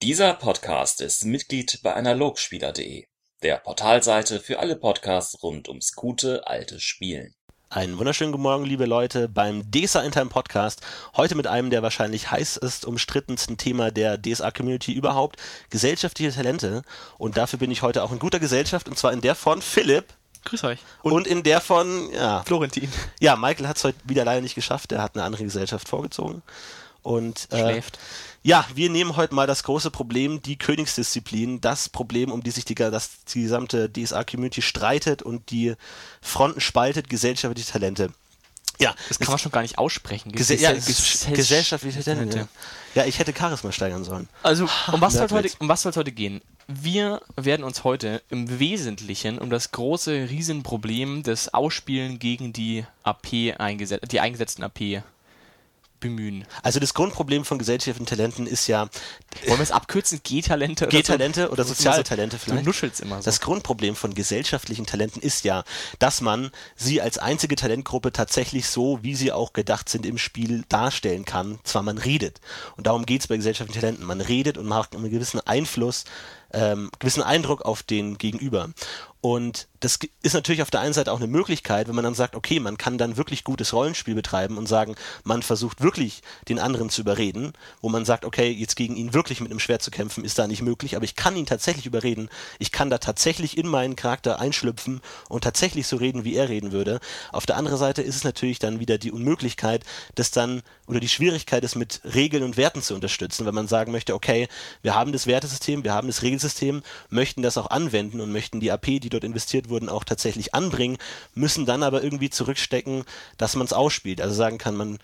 Dieser Podcast ist Mitglied bei Analogspieler.de, der Portalseite für alle Podcasts rund ums gute alte Spielen. Einen wunderschönen guten Morgen, liebe Leute, beim DESA Intime Podcast. Heute mit einem der wahrscheinlich heißest umstrittensten Thema der DSA-Community überhaupt, gesellschaftliche Talente. Und dafür bin ich heute auch in guter Gesellschaft, und zwar in der von Philipp. Grüß euch. Und, und in der von, ja. Florentin. Ja, Michael hat es heute wieder leider nicht geschafft. Er hat eine andere Gesellschaft vorgezogen. Und, äh, Schläft. Ja, wir nehmen heute mal das große Problem, die Königsdisziplin, das Problem, um die sich die, das, die gesamte DSA-Community streitet und die Fronten spaltet, gesellschaftliche Talente. Ja, das kann man schon gar nicht aussprechen. Gese ja, gesellschaftliche Talente. Ja. ja, ich hätte Charisma steigern sollen. Also, um was soll es heute, um heute gehen? Wir werden uns heute im Wesentlichen um das große Riesenproblem des Ausspielen gegen die AP eingesetzt, die eingesetzten AP bemühen. Also das Grundproblem von gesellschaftlichen Talenten ist ja. Wollen wir es abkürzen? G-Talente oder G-Talente so? oder soziale so, Talente vielleicht? Du nuschelst immer so. Das Grundproblem von gesellschaftlichen Talenten ist ja, dass man sie als einzige Talentgruppe tatsächlich so, wie sie auch gedacht sind, im Spiel darstellen kann. Zwar man redet. Und darum geht es bei gesellschaftlichen Talenten. Man redet und macht einen gewissen Einfluss ähm, gewissen Eindruck auf den Gegenüber. Und das ist natürlich auf der einen Seite auch eine Möglichkeit, wenn man dann sagt, okay, man kann dann wirklich gutes Rollenspiel betreiben und sagen, man versucht wirklich den anderen zu überreden, wo man sagt, okay, jetzt gegen ihn wirklich mit einem Schwert zu kämpfen, ist da nicht möglich, aber ich kann ihn tatsächlich überreden. Ich kann da tatsächlich in meinen Charakter einschlüpfen und tatsächlich so reden, wie er reden würde. Auf der anderen Seite ist es natürlich dann wieder die Unmöglichkeit, das dann oder die Schwierigkeit, es mit Regeln und Werten zu unterstützen, wenn man sagen möchte, okay, wir haben das Wertesystem, wir haben das Regelsystem, möchten das auch anwenden und möchten die AP, die die dort investiert wurden, auch tatsächlich anbringen, müssen dann aber irgendwie zurückstecken, dass man es ausspielt. Also sagen kann man,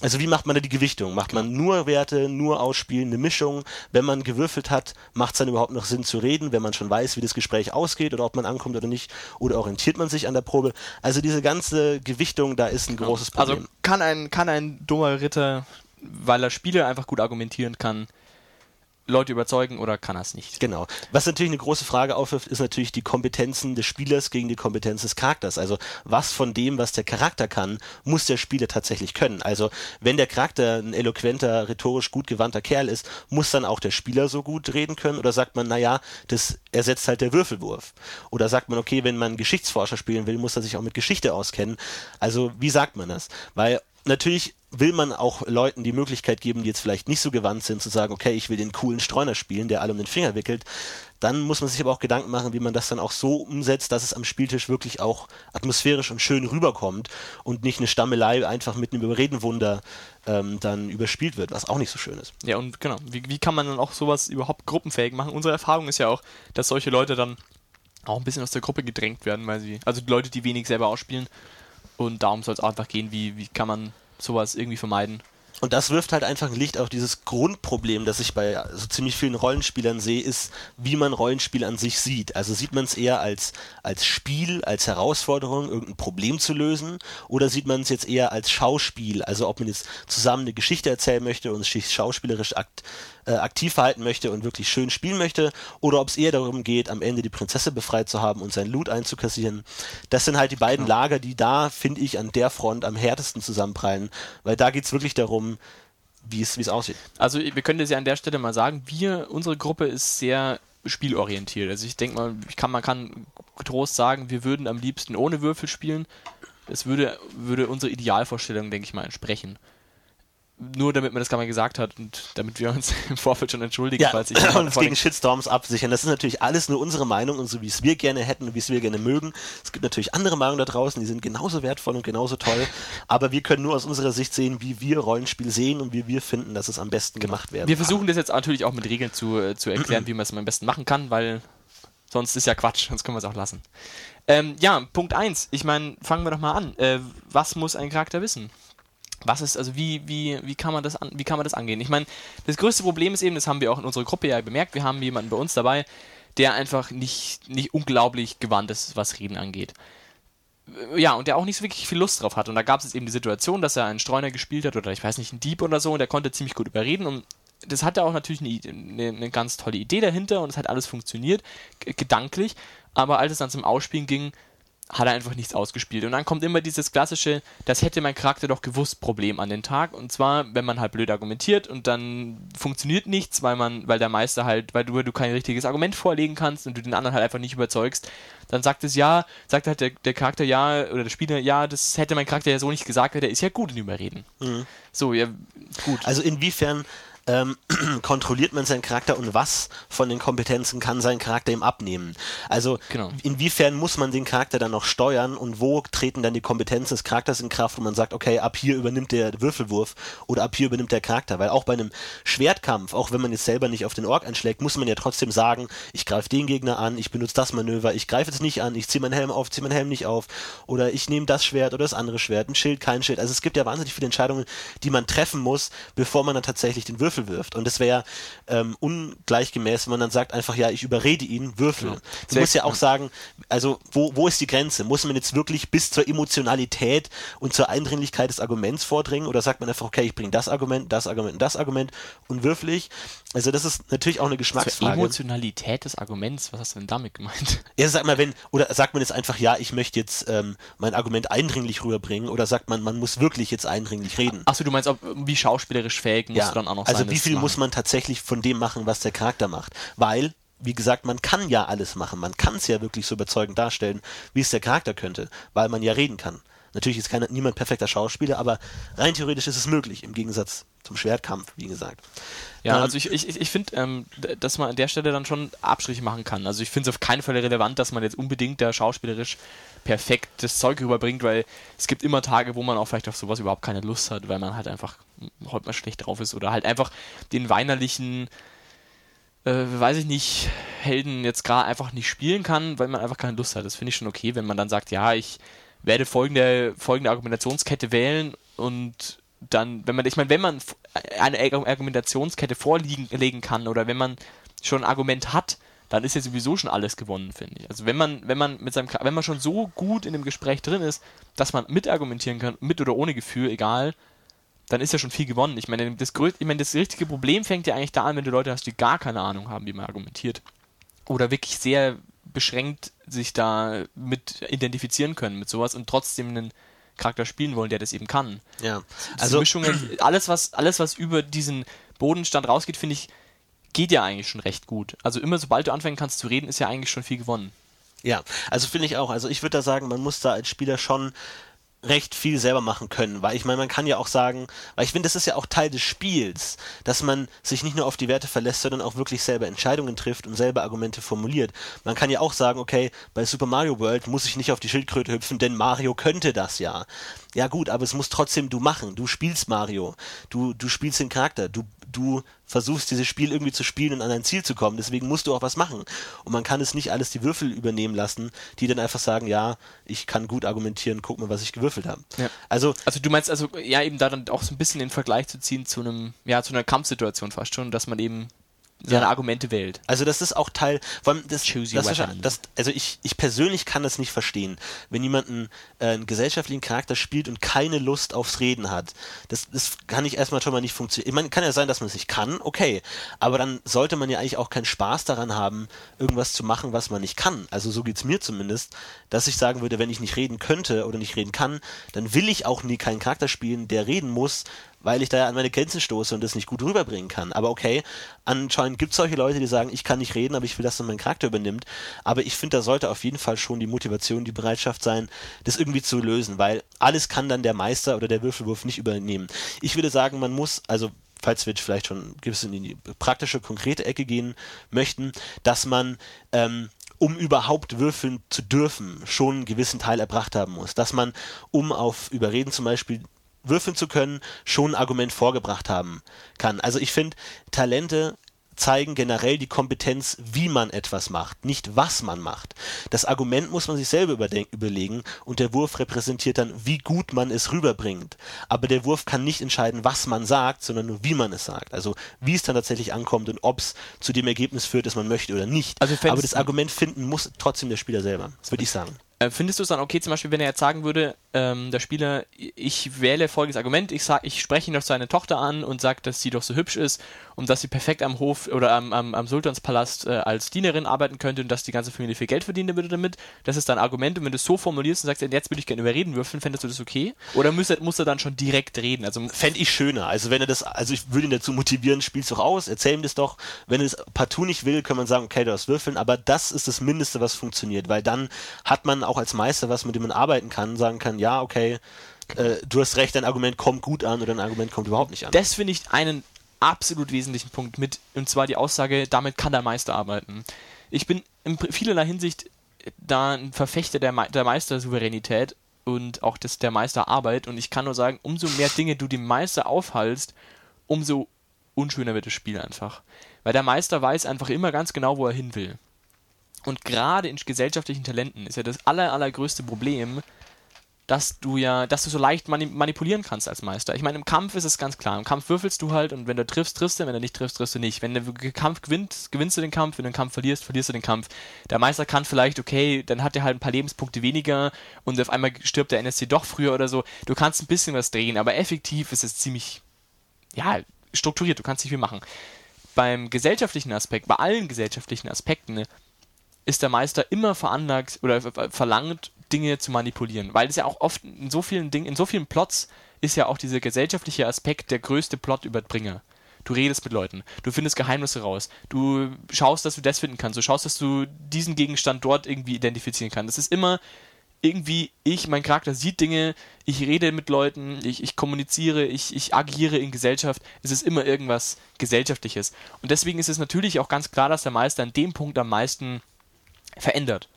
also wie macht man da die Gewichtung? Macht man nur Werte, nur ausspielen, eine Mischung? Wenn man gewürfelt hat, macht es dann überhaupt noch Sinn zu reden, wenn man schon weiß, wie das Gespräch ausgeht oder ob man ankommt oder nicht? Oder orientiert man sich an der Probe? Also diese ganze Gewichtung, da ist ein großes also Problem. Also kann ein, kann ein dummer Ritter, weil er Spiele einfach gut argumentieren kann, Leute überzeugen oder kann er es nicht? Genau. Was natürlich eine große Frage aufwirft, ist natürlich die Kompetenzen des Spielers gegen die Kompetenz des Charakters. Also was von dem, was der Charakter kann, muss der Spieler tatsächlich können. Also wenn der Charakter ein eloquenter, rhetorisch gut gewandter Kerl ist, muss dann auch der Spieler so gut reden können? Oder sagt man, naja, das ersetzt halt der Würfelwurf? Oder sagt man, okay, wenn man Geschichtsforscher spielen will, muss er sich auch mit Geschichte auskennen? Also wie sagt man das? Weil natürlich will man auch Leuten die Möglichkeit geben, die jetzt vielleicht nicht so gewandt sind, zu sagen, okay, ich will den coolen Streuner spielen, der alle um den Finger wickelt. Dann muss man sich aber auch Gedanken machen, wie man das dann auch so umsetzt, dass es am Spieltisch wirklich auch atmosphärisch und schön rüberkommt und nicht eine Stammelei einfach mit einem Überredenwunder ähm, dann überspielt wird, was auch nicht so schön ist. Ja, und genau, wie, wie kann man dann auch sowas überhaupt gruppenfähig machen? Unsere Erfahrung ist ja auch, dass solche Leute dann auch ein bisschen aus der Gruppe gedrängt werden, weil sie, also die Leute, die wenig selber ausspielen, und darum soll es einfach gehen, wie, wie kann man sowas irgendwie vermeiden. Und das wirft halt einfach ein Licht auf dieses Grundproblem, das ich bei so ziemlich vielen Rollenspielern sehe, ist, wie man Rollenspiel an sich sieht. Also sieht man es eher als, als Spiel, als Herausforderung, irgendein Problem zu lösen, oder sieht man es jetzt eher als Schauspiel, also ob man jetzt zusammen eine Geschichte erzählen möchte und sich schauspielerisch akt, äh, aktiv verhalten möchte und wirklich schön spielen möchte, oder ob es eher darum geht, am Ende die Prinzessin befreit zu haben und sein Loot einzukassieren. Das sind halt die beiden ja. Lager, die da, finde ich, an der Front am härtesten zusammenprallen, weil da geht es wirklich darum, wie es aussieht. Also wir können das ja an der Stelle mal sagen, wir, unsere Gruppe ist sehr spielorientiert. Also ich denke mal, ich kann, man kann getrost sagen, wir würden am liebsten ohne Würfel spielen. Das würde, würde unsere Idealvorstellung, denke ich mal, entsprechen nur damit man das gar mal gesagt hat und damit wir uns im Vorfeld schon entschuldigen, ja, falls ich und uns gegen Shitstorms absichern. Das ist natürlich alles nur unsere Meinung und so wie es wir gerne hätten und wie es wir gerne mögen. Es gibt natürlich andere Meinungen da draußen, die sind genauso wertvoll und genauso toll, aber wir können nur aus unserer Sicht sehen, wie wir Rollenspiel sehen und wie wir finden, dass es am besten gemacht werden Wir versuchen das jetzt natürlich auch mit Regeln zu, äh, zu erklären, wie man es am besten machen kann, weil sonst ist ja Quatsch, sonst können wir es auch lassen. Ähm, ja, Punkt 1. Ich meine, fangen wir doch mal an. Äh, was muss ein Charakter wissen? Was ist, also wie, wie, wie kann man das an, wie kann man das angehen? Ich meine, das größte Problem ist eben, das haben wir auch in unserer Gruppe ja bemerkt, wir haben jemanden bei uns dabei, der einfach nicht, nicht unglaublich gewandt ist, was Reden angeht. Ja, und der auch nicht so wirklich viel Lust drauf hat. Und da gab es jetzt eben die Situation, dass er einen Streuner gespielt hat oder ich weiß nicht, einen Dieb oder so und der konnte ziemlich gut überreden und das hatte auch natürlich eine, eine ganz tolle Idee dahinter und es hat alles funktioniert, gedanklich. Aber als es dann zum Ausspielen ging, hat er einfach nichts ausgespielt. Und dann kommt immer dieses klassische, das hätte mein Charakter doch gewusst, Problem an den Tag. Und zwar, wenn man halt blöd argumentiert und dann funktioniert nichts, weil man, weil der Meister halt, weil du, du kein richtiges Argument vorlegen kannst und du den anderen halt einfach nicht überzeugst, dann sagt es ja, sagt halt der, der Charakter ja, oder der Spieler, ja, das hätte mein Charakter ja so nicht gesagt, weil der ist ja gut in Überreden. Mhm. So, ja, gut. Also inwiefern ähm, kontrolliert man seinen Charakter und was von den Kompetenzen kann sein Charakter ihm abnehmen. Also genau. inwiefern muss man den Charakter dann noch steuern und wo treten dann die Kompetenzen des Charakters in Kraft, wo man sagt, okay, ab hier übernimmt der Würfelwurf oder ab hier übernimmt der Charakter. Weil auch bei einem Schwertkampf, auch wenn man jetzt selber nicht auf den Ork einschlägt, muss man ja trotzdem sagen, ich greife den Gegner an, ich benutze das Manöver, ich greife jetzt nicht an, ich ziehe meinen Helm auf, ziehe meinen Helm nicht auf oder ich nehme das Schwert oder das andere Schwert, ein Schild, kein Schild. Also es gibt ja wahnsinnig viele Entscheidungen, die man treffen muss, bevor man dann tatsächlich den Würfel wirft. Und es wäre ähm, ungleichgemäß, wenn man dann sagt einfach, ja, ich überrede ihn, würfel. Genau. Du musst ja auch sagen, also wo, wo ist die Grenze? Muss man jetzt wirklich bis zur Emotionalität und zur Eindringlichkeit des Arguments vordringen oder sagt man einfach, okay, ich bringe das Argument, das Argument und das Argument und würfel ich? Also das ist natürlich auch eine Geschmacksfrage. Zur Emotionalität des Arguments, was hast du denn damit gemeint? Ja, sag mal, wenn, oder sagt man jetzt einfach, ja, ich möchte jetzt ähm, mein Argument eindringlich rüberbringen oder sagt man, man muss wirklich jetzt eindringlich reden? Achso, du meinst, ob, wie schauspielerisch fähig musst ja, du dann auch noch also sein? Also wie viel muss man tatsächlich von dem machen, was der Charakter macht? Weil, wie gesagt, man kann ja alles machen. Man kann es ja wirklich so überzeugend darstellen, wie es der Charakter könnte, weil man ja reden kann. Natürlich ist keiner, niemand perfekter Schauspieler, aber rein theoretisch ist es möglich, im Gegensatz zum Schwertkampf, wie gesagt. Ja, ähm, also ich, ich, ich finde, ähm, dass man an der Stelle dann schon Abstriche machen kann. Also ich finde es auf keinen Fall relevant, dass man jetzt unbedingt da schauspielerisch perfekt das Zeug rüberbringt, weil es gibt immer Tage, wo man auch vielleicht auf sowas überhaupt keine Lust hat, weil man halt einfach heute mal schlecht drauf ist oder halt einfach den weinerlichen äh, weiß ich nicht, Helden jetzt gerade einfach nicht spielen kann, weil man einfach keine Lust hat. Das finde ich schon okay, wenn man dann sagt, ja, ich werde folgende, folgende Argumentationskette wählen und dann, wenn man, ich meine, wenn man eine Argumentationskette vorlegen kann oder wenn man schon ein Argument hat, dann ist ja sowieso schon alles gewonnen, finde ich. Also wenn man, wenn man mit seinem, wenn man schon so gut in dem Gespräch drin ist, dass man mitargumentieren kann, mit oder ohne Gefühl, egal, dann ist ja schon viel gewonnen. Ich meine, das, ich meine, das richtige Problem fängt ja eigentlich da an, wenn du Leute hast, die gar keine Ahnung haben, wie man argumentiert. Oder wirklich sehr beschränkt sich da mit identifizieren können mit sowas und trotzdem einen Charakter spielen wollen, der das eben kann. Ja. Diese also Mischungen, alles was, alles was über diesen Bodenstand rausgeht, finde ich, geht ja eigentlich schon recht gut. Also immer sobald du anfangen kannst zu reden, ist ja eigentlich schon viel gewonnen. Ja, also finde ich auch. Also ich würde da sagen, man muss da als Spieler schon recht viel selber machen können, weil ich meine, man kann ja auch sagen, weil ich finde, das ist ja auch Teil des Spiels, dass man sich nicht nur auf die Werte verlässt, sondern auch wirklich selber Entscheidungen trifft und selber Argumente formuliert. Man kann ja auch sagen, okay, bei Super Mario World muss ich nicht auf die Schildkröte hüpfen, denn Mario könnte das ja. Ja gut, aber es muss trotzdem du machen. Du spielst Mario. Du, du spielst den Charakter. Du du versuchst dieses Spiel irgendwie zu spielen und an ein Ziel zu kommen. Deswegen musst du auch was machen. Und man kann es nicht alles die Würfel übernehmen lassen, die dann einfach sagen, ja, ich kann gut argumentieren, guck mal, was ich gewürfelt habe. Ja. Also, also du meinst also, ja, eben da dann auch so ein bisschen den Vergleich zu ziehen zu einem, ja, zu einer Kampfsituation fast schon, dass man eben seine ja. Argumente wählt. Also das ist auch Teil, vor allem das, das, das, also ich, ich persönlich kann das nicht verstehen, wenn jemand einen, äh, einen gesellschaftlichen Charakter spielt und keine Lust aufs Reden hat. Das, das kann ich erstmal schon mal nicht funktionieren. Ich meine, kann ja sein, dass man es nicht kann, okay, aber dann sollte man ja eigentlich auch keinen Spaß daran haben, irgendwas zu machen, was man nicht kann. Also so geht's mir zumindest, dass ich sagen würde, wenn ich nicht reden könnte oder nicht reden kann, dann will ich auch nie keinen Charakter spielen, der reden muss, weil ich da an meine Grenzen stoße und das nicht gut rüberbringen kann. Aber okay, anscheinend gibt es solche Leute, die sagen, ich kann nicht reden, aber ich will, dass dann mein Charakter übernimmt. Aber ich finde, da sollte auf jeden Fall schon die Motivation, die Bereitschaft sein, das irgendwie zu lösen, weil alles kann dann der Meister oder der Würfelwurf nicht übernehmen. Ich würde sagen, man muss, also falls wir vielleicht schon gewiss in die praktische, konkrete Ecke gehen möchten, dass man ähm, um überhaupt würfeln zu dürfen, schon einen gewissen Teil erbracht haben muss. Dass man, um auf Überreden zum Beispiel würfeln zu können, schon ein Argument vorgebracht haben kann. Also ich finde, Talente zeigen generell die Kompetenz, wie man etwas macht, nicht was man macht. Das Argument muss man sich selber überlegen und der Wurf repräsentiert dann, wie gut man es rüberbringt. Aber der Wurf kann nicht entscheiden, was man sagt, sondern nur, wie man es sagt. Also wie es dann tatsächlich ankommt und ob es zu dem Ergebnis führt, das man möchte oder nicht. Also Aber das Argument finden muss trotzdem der Spieler selber, würde ich sagen. Äh, findest du es dann okay, zum Beispiel, wenn er jetzt sagen würde, ähm, der Spieler, ich wähle folgendes Argument, ich sag, ich spreche ihn auf seine Tochter an und sage, dass sie doch so hübsch ist und dass sie perfekt am Hof oder am, am, am Sultanspalast äh, als Dienerin arbeiten könnte und dass die ganze Familie viel Geld verdienen würde damit. Das ist dein Argument und wenn du es so formulierst und sagst, jetzt würde ich gerne überreden würfeln, fändest du das okay? Oder muss er, muss er dann schon direkt reden? Also Fände ich schöner. Also wenn er das, also ich würde ihn dazu motivieren, spiel's doch aus, erzähl ihm das doch. Wenn er es partout nicht will, kann man sagen, okay, du hast würfeln, aber das ist das Mindeste, was funktioniert, weil dann hat man auch als Meister was, mit dem man arbeiten kann, sagen kann, ja, okay, äh, du hast recht, dein Argument kommt gut an oder dein Argument kommt überhaupt nicht an. Das finde ich einen absolut wesentlichen Punkt mit, und zwar die Aussage, damit kann der Meister arbeiten. Ich bin in vielerlei Hinsicht da ein Verfechter der, Me der Meistersouveränität und auch des, der Meisterarbeit und ich kann nur sagen, umso mehr Dinge du dem Meister aufhalst, umso unschöner wird das Spiel einfach. Weil der Meister weiß einfach immer ganz genau, wo er hin will. Und gerade in gesellschaftlichen Talenten ist ja das aller, allergrößte Problem, dass du ja, dass du so leicht mani manipulieren kannst als Meister. Ich meine, im Kampf ist es ganz klar. Im Kampf würfelst du halt und wenn du triffst, triffst du, wenn du nicht triffst, triffst du nicht. Wenn den Kampf gewinnst, gewinnst du den Kampf, wenn du den Kampf verlierst, verlierst du den Kampf. Der Meister kann vielleicht, okay, dann hat er halt ein paar Lebenspunkte weniger und auf einmal stirbt der NSC doch früher oder so. Du kannst ein bisschen was drehen, aber effektiv ist es ziemlich, ja, strukturiert, du kannst nicht viel machen. Beim gesellschaftlichen Aspekt, bei allen gesellschaftlichen Aspekten, ist der Meister immer veranlagt oder verlangt, Dinge zu manipulieren. Weil es ja auch oft in so vielen Dingen, in so vielen Plots ist ja auch dieser gesellschaftliche Aspekt der größte Plotüberbringer. Du redest mit Leuten, du findest Geheimnisse raus, du schaust, dass du das finden kannst, du schaust, dass du diesen Gegenstand dort irgendwie identifizieren kannst. Das ist immer irgendwie ich, mein Charakter sieht Dinge, ich rede mit Leuten, ich, ich kommuniziere, ich, ich agiere in Gesellschaft. Es ist immer irgendwas Gesellschaftliches. Und deswegen ist es natürlich auch ganz klar, dass der Meister an dem Punkt am meisten verändert.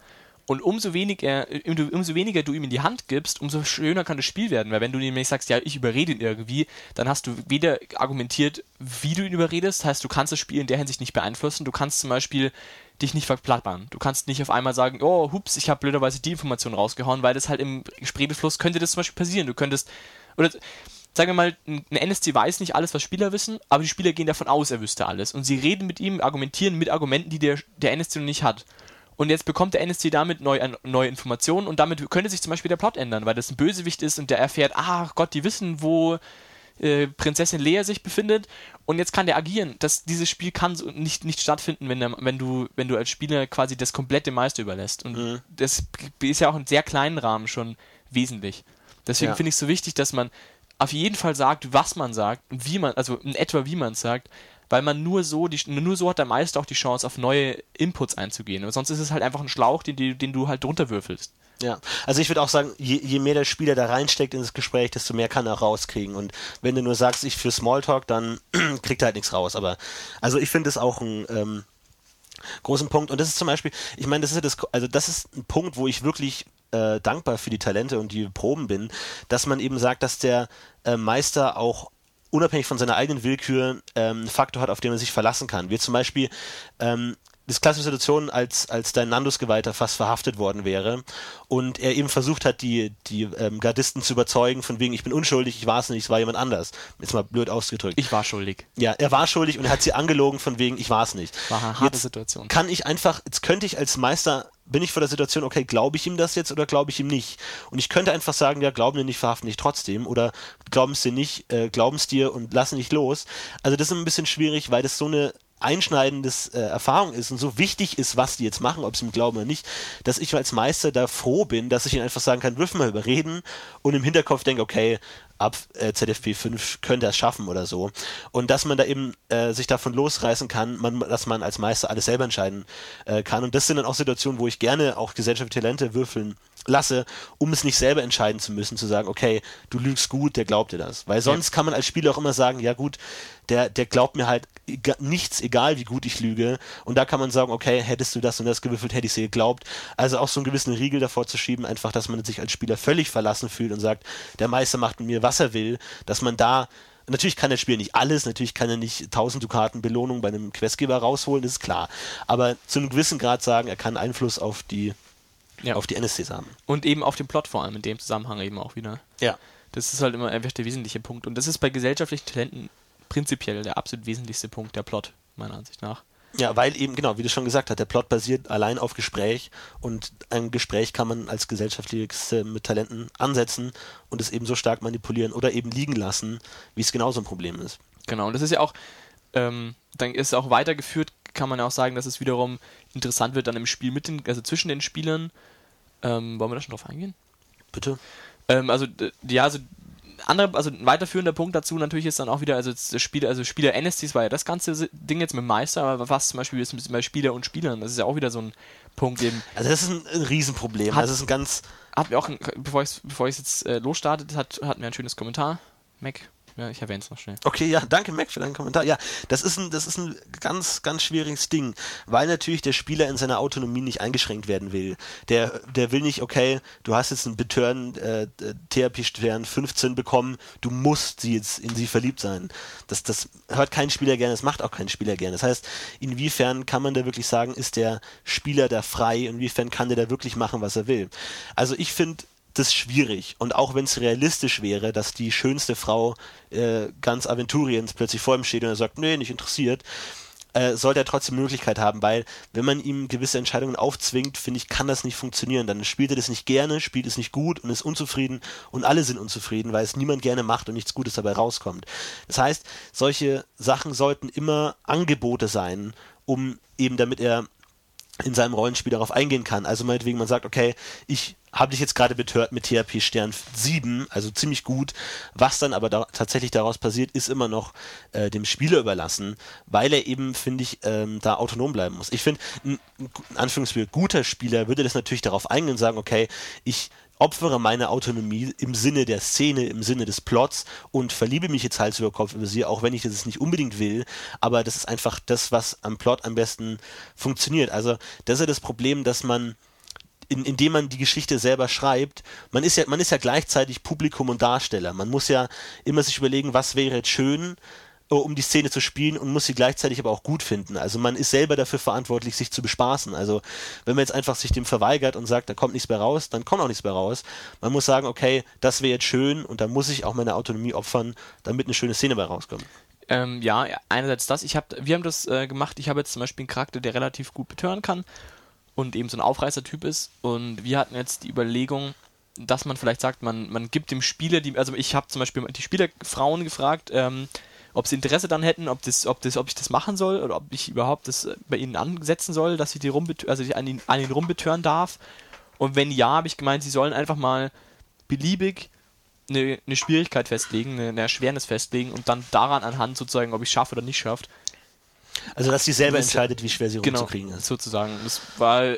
Und umso weniger, umso weniger du ihm in die Hand gibst, umso schöner kann das Spiel werden. Weil wenn du nämlich sagst, ja, ich überrede ihn irgendwie, dann hast du weder argumentiert, wie du ihn überredest, heißt, du kannst das Spiel in der Hinsicht nicht beeinflussen. Du kannst zum Beispiel dich nicht verplappern. Du kannst nicht auf einmal sagen, oh, hups, ich habe blöderweise die Information rausgehauen, weil das halt im Gesprächefluss könnte das zum Beispiel passieren. Du könntest, oder sagen wir mal, ein NSC weiß nicht alles, was Spieler wissen, aber die Spieler gehen davon aus, er wüsste alles. Und sie reden mit ihm, argumentieren mit Argumenten, die der, der NSC noch nicht hat. Und jetzt bekommt der NSC damit neu, neue Informationen und damit könnte sich zum Beispiel der Plot ändern, weil das ein Bösewicht ist und der erfährt, ach Gott, die wissen, wo äh, Prinzessin Lea sich befindet und jetzt kann der agieren. Das, dieses Spiel kann so nicht, nicht stattfinden, wenn, der, wenn, du, wenn du als Spieler quasi das komplette Meister überlässt. Und mhm. das ist ja auch in sehr kleinen Rahmen schon wesentlich. Deswegen ja. finde ich es so wichtig, dass man auf jeden Fall sagt, was man sagt und wie man, also in etwa wie man es sagt, weil man nur so, die, nur so hat der Meister auch die Chance, auf neue Inputs einzugehen. Und sonst ist es halt einfach ein Schlauch, den, den du halt drunter würfelst. Ja, also ich würde auch sagen, je, je, mehr der Spieler da reinsteckt in das Gespräch, desto mehr kann er rauskriegen. Und wenn du nur sagst, ich für Smalltalk, dann kriegt er halt nichts raus. Aber also ich finde es auch ein ähm, großen Punkt. Und das ist zum Beispiel, ich meine, das ist ja das, also das ist ein Punkt, wo ich wirklich äh, dankbar für die Talente und die Proben bin, dass man eben sagt, dass der äh, Meister auch unabhängig von seiner eigenen Willkür ähm, einen Faktor hat, auf den man sich verlassen kann. Wie zum Beispiel ähm, das klassische Situation, als, als dein Nandus-Geweihter fast verhaftet worden wäre und er eben versucht hat, die, die ähm, Gardisten zu überzeugen, von wegen, ich bin unschuldig, ich war es nicht, es war jemand anders. Jetzt mal blöd ausgedrückt. Ich war schuldig. Ja, er war schuldig und er hat sie angelogen, von wegen, ich war es nicht. War eine harte jetzt Situation. Kann ich einfach, jetzt könnte ich als Meister bin ich vor der Situation, okay, glaube ich ihm das jetzt oder glaube ich ihm nicht? Und ich könnte einfach sagen, ja, glauben wir nicht, verhaften dich trotzdem oder glauben es dir nicht, äh, glauben es dir und lassen dich los. Also das ist ein bisschen schwierig, weil das so eine einschneidendes äh, Erfahrung ist und so wichtig ist, was die jetzt machen, ob sie ihm glauben oder nicht, dass ich als Meister da froh bin, dass ich ihnen einfach sagen kann, wirf mal überreden und im Hinterkopf denke, okay, ab äh, ZFP 5 könnte er es schaffen oder so. Und dass man da eben äh, sich davon losreißen kann, man, dass man als Meister alles selber entscheiden äh, kann. Und das sind dann auch Situationen, wo ich gerne auch gesellschaftliche Talente würfeln lasse, um es nicht selber entscheiden zu müssen, zu sagen, okay, du lügst gut, der glaubt dir das. Weil sonst ja. kann man als Spieler auch immer sagen, ja gut, der, der glaubt mir halt nichts, egal wie gut ich lüge. Und da kann man sagen, okay, hättest du das und das gewürfelt, hätte ich sie geglaubt. Also auch so einen gewissen Riegel davor zu schieben, einfach, dass man sich als Spieler völlig verlassen fühlt und sagt, der Meister macht mit mir, was er will, dass man da Natürlich kann der Spieler nicht alles, natürlich kann er nicht 1000 Dukaten Belohnung bei einem Questgeber rausholen, das ist klar. Aber zu einem gewissen Grad sagen, er kann Einfluss auf die, ja. auf die NSCs haben. Und eben auf den Plot vor allem in dem Zusammenhang eben auch wieder. Ja. Das ist halt immer der wesentliche Punkt. Und das ist bei gesellschaftlichen Talenten prinzipiell der absolut wesentlichste Punkt, der Plot, meiner Ansicht nach. Ja, weil eben, genau, wie du schon gesagt hast, der Plot basiert allein auf Gespräch und ein Gespräch kann man als gesellschaftliches äh, mit Talenten ansetzen und es eben so stark manipulieren oder eben liegen lassen, wie es genauso ein Problem ist. Genau, und das ist ja auch, ähm, dann ist auch weitergeführt, kann man ja auch sagen, dass es wiederum interessant wird dann im Spiel mit den, also zwischen den Spielern. Ähm, wollen wir da schon drauf eingehen? Bitte? Ähm, also, ja, also andere, also ein weiterführender Punkt dazu natürlich ist dann auch wieder, also Spieler, also Spieler NSCs war ja das ganze Ding jetzt mit Meister, aber was zum Beispiel ist bei Spieler und Spielern, das ist ja auch wieder so ein Punkt eben. Also das ist ein, ein Riesenproblem. Hat, das ist ein ganz. Hat mir auch, ein, bevor ich bevor ich jetzt äh, losstartet, hat, hat mir ein schönes Kommentar, Mac, ja, ich erwähne es noch schnell. Okay, ja, danke Mac für deinen Kommentar. Ja, das ist ein, das ist ein ganz, ganz schwieriges Ding, weil natürlich der Spieler in seiner Autonomie nicht eingeschränkt werden will. Der, der will nicht, okay, du hast jetzt einen Beturn, äh, Therapie-Stern 15 bekommen, du musst sie jetzt in sie verliebt sein. Das, das hört kein Spieler gerne, das macht auch kein Spieler gerne. Das heißt, inwiefern kann man da wirklich sagen, ist der Spieler da frei, inwiefern kann der da wirklich machen, was er will? Also ich finde, das ist schwierig. Und auch wenn es realistisch wäre, dass die schönste Frau äh, ganz Aventuriens plötzlich vor ihm steht und er sagt, nee, nicht interessiert, äh, sollte er trotzdem Möglichkeit haben, weil wenn man ihm gewisse Entscheidungen aufzwingt, finde ich, kann das nicht funktionieren. Dann spielt er das nicht gerne, spielt es nicht gut und ist unzufrieden und alle sind unzufrieden, weil es niemand gerne macht und nichts Gutes dabei rauskommt. Das heißt, solche Sachen sollten immer Angebote sein, um eben damit er in seinem Rollenspiel darauf eingehen kann. Also meinetwegen man sagt, okay, ich habe dich jetzt gerade betört mit THP Stern 7, also ziemlich gut. Was dann aber da tatsächlich daraus passiert, ist immer noch äh, dem Spieler überlassen, weil er eben, finde ich, ähm, da autonom bleiben muss. Ich finde, ein, ein Anführungsspiel guter Spieler würde das natürlich darauf eingehen und sagen, okay, ich opfere meine Autonomie im Sinne der Szene, im Sinne des Plots und verliebe mich jetzt Hals über Kopf über sie, auch wenn ich das nicht unbedingt will, aber das ist einfach das, was am Plot am besten funktioniert. Also das ist ja das Problem, dass man in, indem man die Geschichte selber schreibt, man ist ja, man ist ja gleichzeitig Publikum und Darsteller. Man muss ja immer sich überlegen, was wäre jetzt schön, um die Szene zu spielen und muss sie gleichzeitig aber auch gut finden. Also man ist selber dafür verantwortlich, sich zu bespaßen. Also wenn man jetzt einfach sich dem verweigert und sagt, da kommt nichts mehr raus, dann kommt auch nichts mehr raus. Man muss sagen, okay, das wäre jetzt schön und da muss ich auch meine Autonomie opfern, damit eine schöne Szene bei rauskommt. Ähm, ja, einerseits das. Ich hab, wir haben das äh, gemacht. Ich habe jetzt zum Beispiel einen Charakter, der relativ gut betören kann und eben so ein Aufreißer-Typ ist. Und wir hatten jetzt die Überlegung, dass man vielleicht sagt, man, man gibt dem Spieler, die, also ich habe zum Beispiel die Spielerfrauen gefragt, ähm, ob sie Interesse dann hätten, ob das, ob das, ob ich das machen soll oder ob ich überhaupt das äh, bei ihnen ansetzen soll, dass ich die also die an ihn, an ihn rumbetören darf. Und wenn ja, habe ich gemeint, sie sollen einfach mal beliebig eine, eine Schwierigkeit festlegen, eine, eine Erschwernis festlegen und dann daran anhand sozusagen, ob ich es schaffe oder nicht schafft, also, dass sie selber entscheidet, wie schwer sie genau, rumzukriegen ist. sozusagen. Das war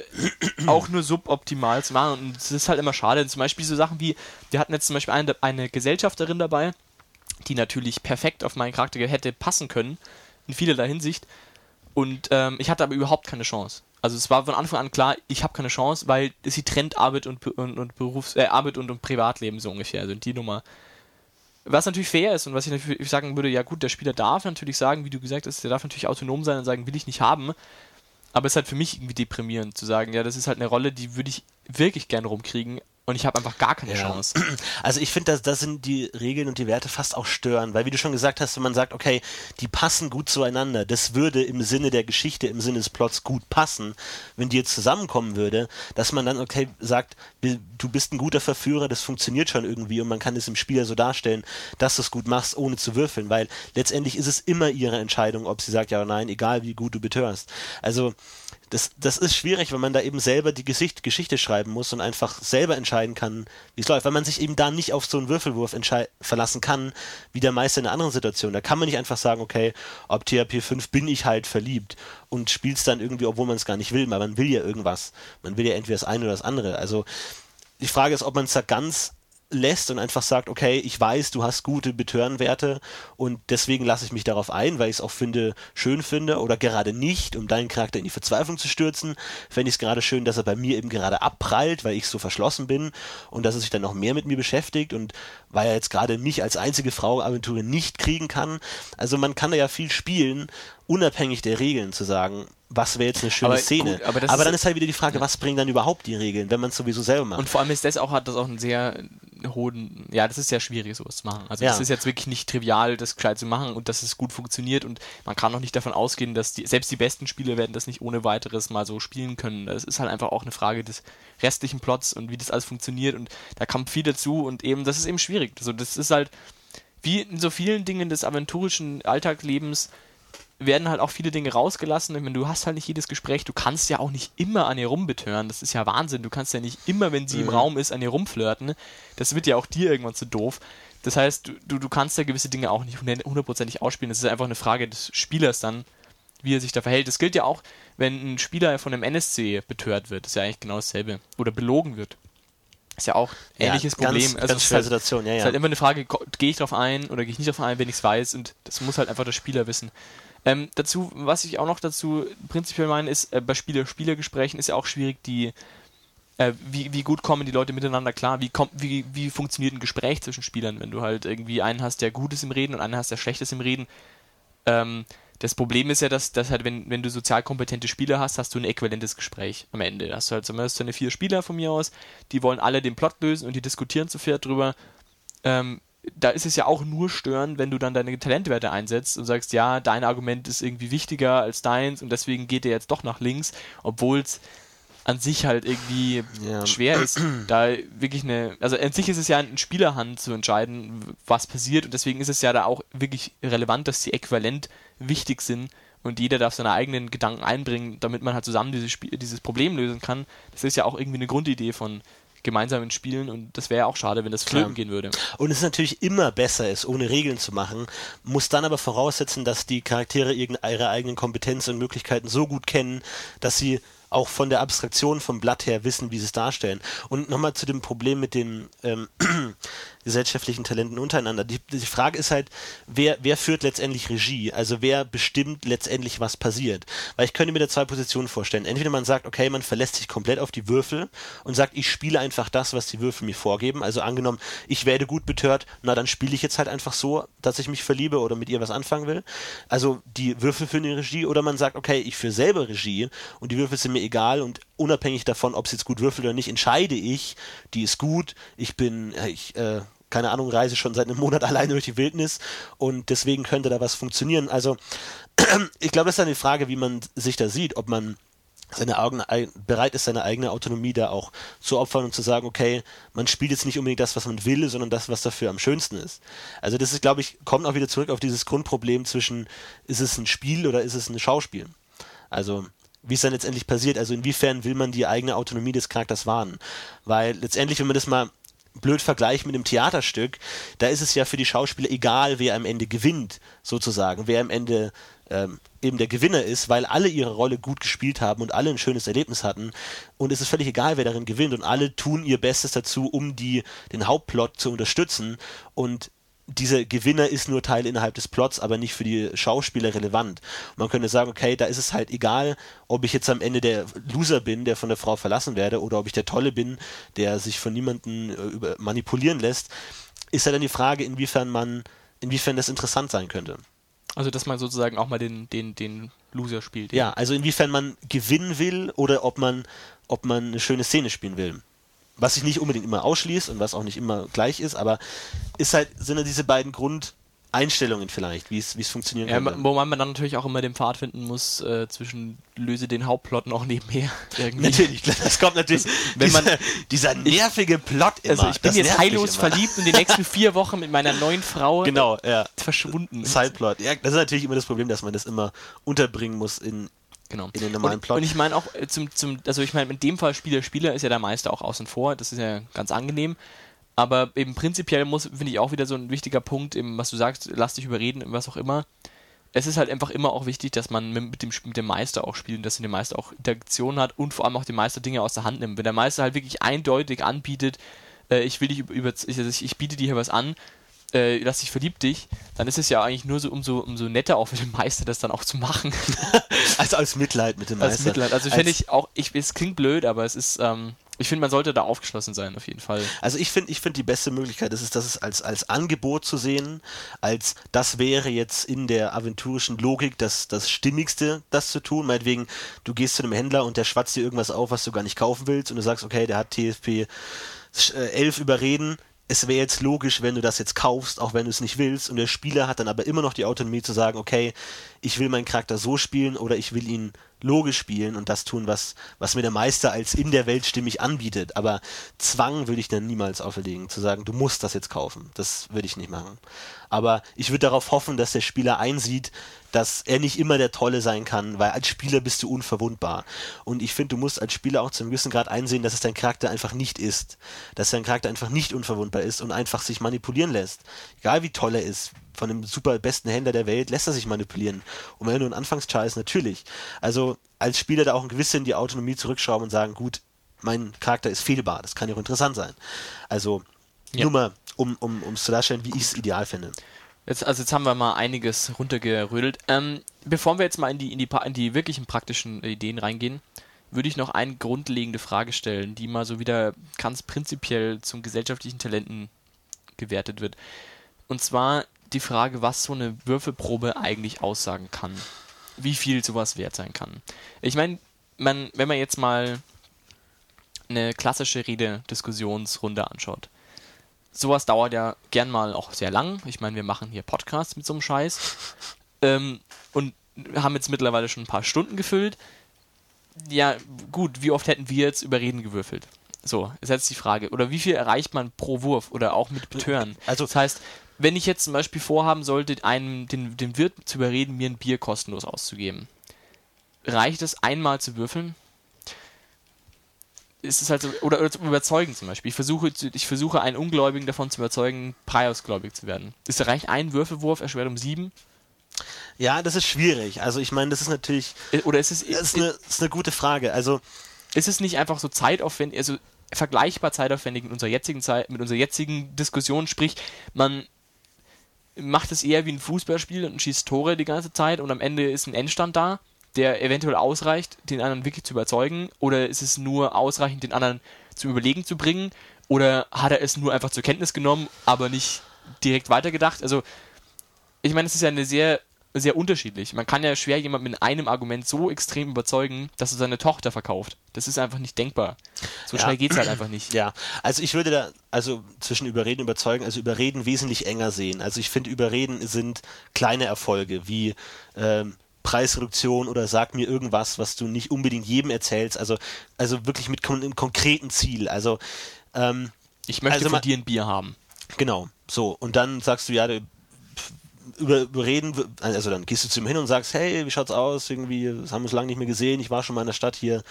auch nur suboptimal zu machen und es ist halt immer schade. Zum Beispiel so Sachen wie, wir hatten jetzt zum Beispiel eine, eine Gesellschafterin dabei, die natürlich perfekt auf meinen Charakter hätte passen können, in vielerlei Hinsicht. Und ähm, ich hatte aber überhaupt keine Chance. Also es war von Anfang an klar, ich habe keine Chance, weil sie trennt Arbeit und, und, und Berufs äh, Arbeit und, und Privatleben so ungefähr. Also die Nummer was natürlich fair ist und was ich natürlich sagen würde, ja gut, der Spieler darf natürlich sagen, wie du gesagt hast, der darf natürlich autonom sein und sagen, will ich nicht haben. Aber es ist halt für mich irgendwie deprimierend zu sagen, ja, das ist halt eine Rolle, die würde ich wirklich gerne rumkriegen, und ich habe einfach gar keine ja. Chance. Also ich finde, da sind die Regeln und die Werte fast auch stören, weil wie du schon gesagt hast, wenn man sagt, okay, die passen gut zueinander, das würde im Sinne der Geschichte, im Sinne des Plots gut passen, wenn die jetzt zusammenkommen würde, dass man dann, okay, sagt, du bist ein guter Verführer, das funktioniert schon irgendwie und man kann es im Spieler so darstellen, dass du es gut machst, ohne zu würfeln, weil letztendlich ist es immer ihre Entscheidung, ob sie sagt ja oder nein, egal wie gut du betörst. Also das, das ist schwierig, wenn man da eben selber die Gesicht, Geschichte schreiben muss und einfach selber entscheiden kann, wie es läuft. Weil man sich eben da nicht auf so einen Würfelwurf verlassen kann, wie der Meister in einer anderen Situation. Da kann man nicht einfach sagen, okay, ob THP 5 bin ich halt verliebt und spielst dann irgendwie, obwohl man es gar nicht will, weil man will ja irgendwas. Man will ja entweder das eine oder das andere. Also die Frage ist, ob man es da ganz lässt und einfach sagt, okay, ich weiß, du hast gute Betörenwerte und deswegen lasse ich mich darauf ein, weil ich es auch finde, schön finde oder gerade nicht, um deinen Charakter in die Verzweiflung zu stürzen, fände ich es gerade schön, dass er bei mir eben gerade abprallt, weil ich so verschlossen bin und dass er sich dann noch mehr mit mir beschäftigt und weil er jetzt gerade mich als einzige Frau Aventur nicht kriegen kann. Also man kann da ja viel spielen, unabhängig der Regeln zu sagen, was wäre jetzt eine schöne Aber Szene. gut, aber aber ist- dann ist halt wieder die Frage, was bringen dann überhaupt die Regeln, wenn man es sowieso selber macht. Und vor allem ist das auch, hat das auch einen sehr hohen, ja, das ist sehr schwierig, sowas zu machen. Also Ja. das ist jetzt wirklich nicht trivial, das gescheit zu machen und dass es gut funktioniert und man kann auch nicht davon ausgehen, dass die, selbst die besten Spieler werden das nicht ohne weiteres mal so spielen können. Das ist halt einfach auch eine Frage des restlichen Plots und wie das alles funktioniert und da kommt viel dazu und eben, das ist eben schwierig. Also das ist halt, wie in so vielen Dingen des aventurischen Alltagslebens, werden halt auch viele Dinge rausgelassen. Ich meine, du hast halt nicht jedes Gespräch, du kannst ja auch nicht immer an ihr rumbetören. Das ist ja Wahnsinn. Du kannst ja nicht immer, wenn sie im Raum ist, an ihr rumflirten. Das wird ja auch dir irgendwann zu doof. Das heißt, du, du, du kannst ja gewisse Dinge auch nicht hundertprozentig ausspielen. Das ist einfach eine Frage des Spielers dann, wie er sich da verhält. Das gilt ja auch, wenn ein Spieler von einem NSC betört wird. Das ist ja eigentlich genau dasselbe. Oder belogen wird. Ist ja auch ein Ja, ähnliches ganz- Problem. ganz es ist schwere halt, Situation, ja, ist ja. halt immer eine Frage, gehe ich drauf ein oder gehe ich nicht drauf ein, wenn ich es weiß und das muss halt einfach der Spieler wissen. Ähm, dazu, was ich auch noch dazu prinzipiell meine, ist, äh, bei Spieler-Spieler-Gesprächen ist ja auch schwierig, die, äh, wie, wie gut kommen die Leute miteinander klar, wie, kommt, wie, wie funktioniert ein Gespräch zwischen Spielern, wenn du halt irgendwie einen hast, der gut ist im Reden und einen hast, der schlecht ist im Reden. Ähm, das Problem ist ja, dass, dass halt, wenn, wenn du sozial kompetente Spieler hast, hast du ein äquivalentes Gespräch am Ende. Hast du halt so hast du eine vier Spieler von mir aus, die wollen alle den Plot lösen und die diskutieren zu viert drüber. Ähm, da ist es ja auch nur störend, wenn du dann deine Talentwerte einsetzt und sagst, ja, dein Argument ist irgendwie wichtiger als deins und deswegen geht er jetzt doch nach links, obwohl es an sich halt irgendwie Ja. schwer ist, da wirklich eine, also an sich ist es ja in Spielerhand zu entscheiden, was passiert und deswegen ist es ja da auch wirklich relevant, dass sie äquivalent wichtig sind und jeder darf seine eigenen Gedanken einbringen, damit man halt zusammen dieses, Spiel, dieses Problem lösen kann. Das ist ja auch irgendwie eine Grundidee von gemeinsamen Spielen und das wäre ja auch schade, wenn das flöten gehen würde. Und es ist natürlich immer besser ist, ohne Regeln zu machen, muss dann aber voraussetzen, dass die Charaktere ihre eigenen Kompetenzen und Möglichkeiten so gut kennen, dass sie auch von der Abstraktion vom Blatt her wissen, wie sie es darstellen. Und nochmal zu dem Problem mit den ähm, gesellschaftlichen Talenten untereinander. Die, die Frage ist halt, wer, wer führt letztendlich Regie? Also wer bestimmt letztendlich, was passiert? Weil ich könnte mir da zwei Positionen vorstellen. Entweder man sagt, okay, man verlässt sich komplett auf die Würfel und sagt, ich spiele einfach das, was die Würfel mir vorgeben. Also angenommen, ich werde gut betört, na dann spiele ich jetzt halt einfach so, dass ich mich verliebe oder mit ihr was anfangen will. Also die Würfel führen die Regie oder man sagt, okay, ich führe selber Regie und die Würfel sind mir egal und unabhängig davon, ob es jetzt gut würfelt oder nicht, entscheide ich, die ist gut, ich bin, äh, ich, äh, keine Ahnung, reise schon seit einem Monat alleine durch die Wildnis und deswegen könnte da was funktionieren. Also ich glaube, das ist dann die Frage, wie man sich da sieht, ob man seine Augen, ei- bereit ist, seine eigene Autonomie da auch zu opfern und zu sagen, okay, man spielt jetzt nicht unbedingt das, was man will, sondern das, was dafür am schönsten ist. Also das ist, glaube ich, kommt auch wieder zurück auf dieses Grundproblem zwischen, ist es ein Spiel oder ist es ein Schauspiel? Also wie es dann letztendlich passiert, also inwiefern will man die eigene Autonomie des Charakters wahren? Weil letztendlich, wenn man das mal blöd vergleicht mit einem Theaterstück, da ist es ja für die Schauspieler egal, wer am Ende gewinnt, sozusagen, wer am Ende ähm, eben der Gewinner ist, weil alle ihre Rolle gut gespielt haben und alle ein schönes Erlebnis hatten. Und es ist völlig egal, wer darin gewinnt. Und alle tun ihr Bestes dazu, um die, den Hauptplot zu unterstützen. Und dieser Gewinner ist nur Teil innerhalb des Plots, aber nicht für die Schauspieler relevant. Man könnte sagen, okay, da ist es halt egal, ob ich jetzt am Ende der Loser bin, der von der Frau verlassen werde, oder ob ich der Tolle bin, der sich von niemandem äh, manipulieren lässt. Ist ja dann die Frage, inwiefern man, inwiefern das interessant sein könnte. Also, dass man sozusagen auch mal den, den, den Loser spielt. Ja, also inwiefern man gewinnen will oder ob man, ob man eine schöne Szene spielen will. Was sich nicht unbedingt immer ausschließt und was auch nicht immer gleich ist, aber ist halt, sind ja diese beiden Grundeinstellungen vielleicht, wie es, funktionieren Ja, könnte. wobei man dann natürlich auch immer den Pfad finden muss äh, zwischen löse den Hauptplot noch nebenher. Irgendwie. Natürlich, das kommt natürlich, wenn man- dieser, dieser nervige Plot immer. Also ich bin jetzt heillos verliebt und die nächsten vier Wochen mit meiner neuen Frau Genau, ja. verschwunden. Sideplot. Ja, das ist natürlich immer das Problem, dass man das immer unterbringen muss in, Genau. in den normalen und, Plot. Und ich meine auch äh, zum, zum, also ich meine, in dem Fall Spieler, Spieler ist ja der Meister auch außen vor, das ist ja ganz angenehm. Aber eben prinzipiell muss, finde ich auch wieder so ein wichtiger Punkt, eben, was du sagst, lass dich überreden, was auch immer. Es ist halt einfach immer auch wichtig, dass man mit, dem, mit dem Meister auch spielt und dass der Meister auch Interaktion hat und vor allem auch den Meister Dinge aus der Hand nimmt. Wenn der Meister halt wirklich eindeutig anbietet, äh, ich will dich über, über ich, also ich, ich biete dir hier was an, äh, lass dich verliebt dich, dann ist es ja eigentlich nur so umso, umso netter auch für den Meister, das dann auch zu machen. also als Mitleid mit dem Als Meister. Mitleid. Also Als- finde ich auch, ich, es klingt blöd, aber es ist, ähm, ich finde, man sollte da aufgeschlossen sein, auf jeden Fall. Also ich finde, ich finde die beste Möglichkeit ist es, das ist als, als Angebot zu sehen, als das wäre jetzt in der aventurischen Logik das, das Stimmigste, das zu tun. Meinetwegen, du gehst zu einem Händler und der schwatzt dir irgendwas auf, was du gar nicht kaufen willst und du sagst, okay, der hat TFP 11 überreden, es wäre jetzt logisch, wenn du das jetzt kaufst, auch wenn du es nicht willst, und der Spieler hat dann aber immer noch die Autonomie zu sagen, okay, ich will meinen Charakter so spielen oder ich will ihn logisch spielen und das tun, was, was mir der Meister als in der Welt stimmig anbietet. Aber Zwang würde ich dann niemals auferlegen, zu sagen, du musst das jetzt kaufen. Das würde ich nicht machen. Aber ich würde darauf hoffen, dass der Spieler einsieht, dass er nicht immer der Tolle sein kann, weil als Spieler bist du unverwundbar. Und ich finde, du musst als Spieler auch zu einem gewissen Grad einsehen, dass es dein Charakter einfach nicht ist. Dass dein Charakter einfach nicht unverwundbar ist und einfach sich manipulieren lässt. Egal wie toll er ist, von dem super besten Händler der Welt lässt er sich manipulieren. Und wenn er nur ein Anfangschar ist, natürlich. Also als Spieler da auch ein gewisses die Autonomie zurückschrauben und sagen, gut, mein Charakter ist fehlbar, das kann ja auch interessant sein. Also ja. nur mal, um es um, zu darstellen, wie ich es ideal finde. Jetzt, also jetzt haben wir mal einiges runtergerödelt. Ähm, bevor wir jetzt mal in die, in, die, in die wirklichen praktischen Ideen reingehen, würde ich noch eine grundlegende Frage stellen, die mal so wieder ganz prinzipiell zum gesellschaftlichen Talenten gewertet wird. Und zwar die Frage, was so eine Würfelprobe eigentlich aussagen kann. Wie viel sowas wert sein kann. Ich meine, man, wenn man jetzt mal eine klassische Rede-Diskussionsrunde anschaut, sowas dauert ja gern mal auch sehr lang. Ich meine, wir machen hier Podcasts mit so einem Scheiß. Ähm, und haben jetzt mittlerweile schon ein paar Stunden gefüllt. Ja, gut, wie oft hätten wir jetzt über Reden gewürfelt? So, ist jetzt die Frage. Oder wie viel erreicht man pro Wurf oder auch mit Betören? Also, das heißt, wenn ich jetzt zum Beispiel vorhaben sollte, einem, den, den Wirt zu überreden, mir ein Bier kostenlos auszugeben, reicht es einmal zu würfeln? Ist es halt so, oder, oder zu überzeugen zum Beispiel. Ich versuche, ich versuche einen Ungläubigen davon zu überzeugen, Prius-gläubig zu werden. Ist da reicht ein Würfelwurf erschwert um sieben? Ja, das ist schwierig. Also ich meine, das ist natürlich. Äh, oder ist es. Das ist eine, ist eine gute Frage. Also. Ist es nicht einfach so zeitaufwendig, also vergleichbar zeitaufwendig mit unserer jetzigen Zeit, mit unserer jetzigen Diskussion, sprich, man macht es eher wie ein Fußballspiel und schießt Tore die ganze Zeit und am Ende ist ein Endstand da der eventuell ausreicht, den anderen wirklich zu überzeugen? Oder ist es nur ausreichend, den anderen zum Überlegen zu bringen? Oder hat er es nur einfach zur Kenntnis genommen, aber nicht direkt weitergedacht? Also, ich meine, es ist ja eine sehr, sehr unterschiedlich. Man kann ja schwer jemanden mit einem Argument so extrem überzeugen, dass er seine Tochter verkauft. Das ist einfach nicht denkbar. So schnell geht es halt einfach nicht. Ja, also ich würde da, also zwischen Überreden und Überzeugen, also Überreden wesentlich enger sehen. Also ich finde, Überreden sind kleine Erfolge, wie ähm, Preisreduktion oder sag mir irgendwas, was du nicht unbedingt jedem erzählst. Also, also wirklich mit einem konkreten Ziel. Also, ähm, ich möchte also von dir ein Bier haben. Genau, so. Und dann sagst du, ja, über, überreden, also dann gehst du zu ihm hin und sagst, hey, wie schaut's aus? Irgendwie, das haben wir uns lange nicht mehr gesehen, ich war schon mal in der Stadt hier.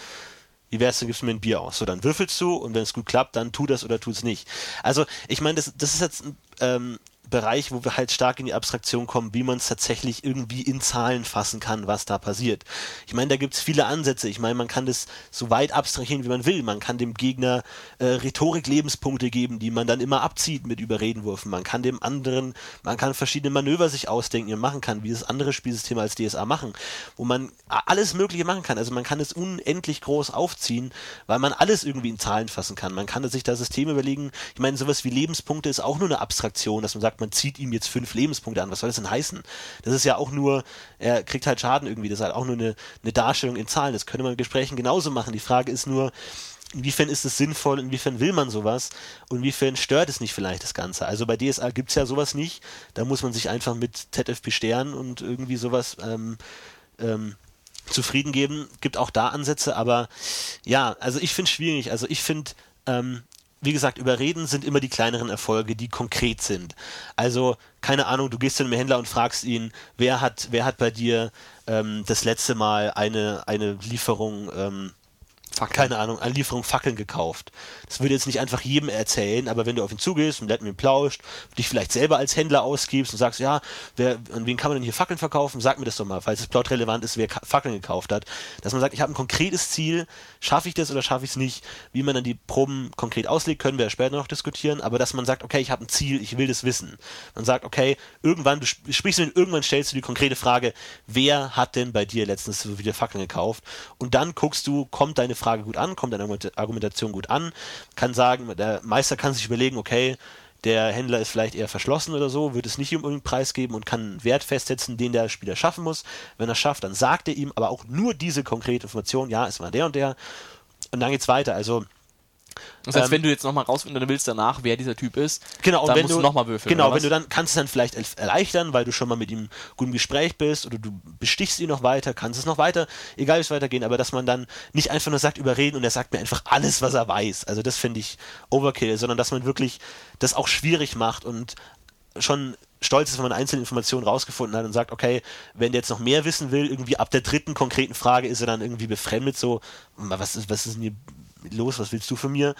Wie wär's, dann gibst du mir ein Bier aus. So, dann würfelst du und wenn es gut klappt, dann tu das oder tu es nicht. Also, ich meine, das, das ist jetzt ähm, Bereich, wo wir halt stark in die Abstraktion kommen, wie man es tatsächlich irgendwie in Zahlen fassen kann, was da passiert. Ich meine, da gibt es viele Ansätze. Ich meine, man kann das so weit abstrahieren, wie man will. Man kann dem Gegner äh, Rhetorik-Lebenspunkte geben, die man dann immer abzieht mit Überredenwürfen. Man kann dem anderen, man kann verschiedene Manöver sich ausdenken, die man machen kann, wie das andere Spielsysteme als DSA machen, wo man alles Mögliche machen kann. Also man kann es unendlich groß aufziehen, weil man alles irgendwie in Zahlen fassen kann. Man kann sich da Systeme überlegen. Ich meine, sowas wie Lebenspunkte ist auch nur eine Abstraktion, dass man sagt, sagt, man zieht ihm jetzt fünf Lebenspunkte an. Was soll das denn heißen? Das ist ja auch nur, er kriegt halt Schaden irgendwie. Das ist halt auch nur eine, eine Darstellung in Zahlen. Das könnte man in Gesprächen genauso machen. Die Frage ist nur, inwiefern ist es sinnvoll, inwiefern will man sowas und inwiefern stört es nicht vielleicht das Ganze. Also bei DSA gibt es ja sowas nicht. Da muss man sich einfach mit ZFP Stern und irgendwie sowas ähm, ähm, zufrieden geben. Gibt auch da Ansätze, aber ja, also ich finde es schwierig. Also ich finde, ähm, wie gesagt, überreden sind immer die kleineren Erfolge, die konkret sind. Also, keine Ahnung, du gehst zu einem Händler und fragst ihn, wer hat, wer hat bei dir ähm, das letzte Mal eine, eine Lieferung ähm, Fackeln. keine Ahnung, eine Lieferung Fackeln gekauft. Das würde jetzt nicht einfach jedem erzählen, aber wenn du auf ihn zugehst und mit ihm plauscht, dich vielleicht selber als Händler ausgibst und sagst, ja, wer, an wen kann man denn hier Fackeln verkaufen? Sag mir das doch mal, falls es plautrelevant ist, wer Fackeln gekauft hat. Dass man sagt, ich habe ein konkretes Ziel, schaffe ich das oder schaffe ich es nicht? Wie man dann die Proben konkret auslegt, können wir später noch diskutieren, aber dass man sagt, okay, ich habe ein Ziel, ich will das wissen. Man sagt, okay, irgendwann, du sprichst mit irgendwann stellst du die konkrete Frage, wer hat denn bei dir letztens wieder Fackeln gekauft? Und dann guckst du, kommt deine Frage gut an, kommt deine Argumentation gut an, kann sagen, der Meister kann sich überlegen, okay, der Händler ist vielleicht eher verschlossen oder so, wird es nicht um irgendeinen Preis geben und kann einen Wert festsetzen, den der Spieler schaffen muss. Wenn er schafft, dann sagt er ihm aber auch nur diese konkrete Information, ja, es war der und der. Und dann geht's weiter. Also das heißt, ähm, wenn du jetzt nochmal rausfinden willst danach, wer dieser Typ ist, genau, dann wenn musst du, du nochmal würfeln. Genau, wenn du dann kannst du dann vielleicht erleichtern, weil du schon mal mit ihm gut im Gespräch bist oder du bestichst ihn noch weiter, kannst es noch weiter, egal wie es weitergehen, aber dass man dann nicht einfach nur sagt, überreden und er sagt mir einfach alles, was er weiß. Also das finde ich Overkill, sondern dass man wirklich das auch schwierig macht und schon stolz ist, wenn man einzelne Informationen rausgefunden hat und sagt, okay, wenn der jetzt noch mehr wissen will, irgendwie ab der dritten konkreten Frage ist er dann irgendwie befremdet, so, was ist, was ist denn hier los, was willst du von mir?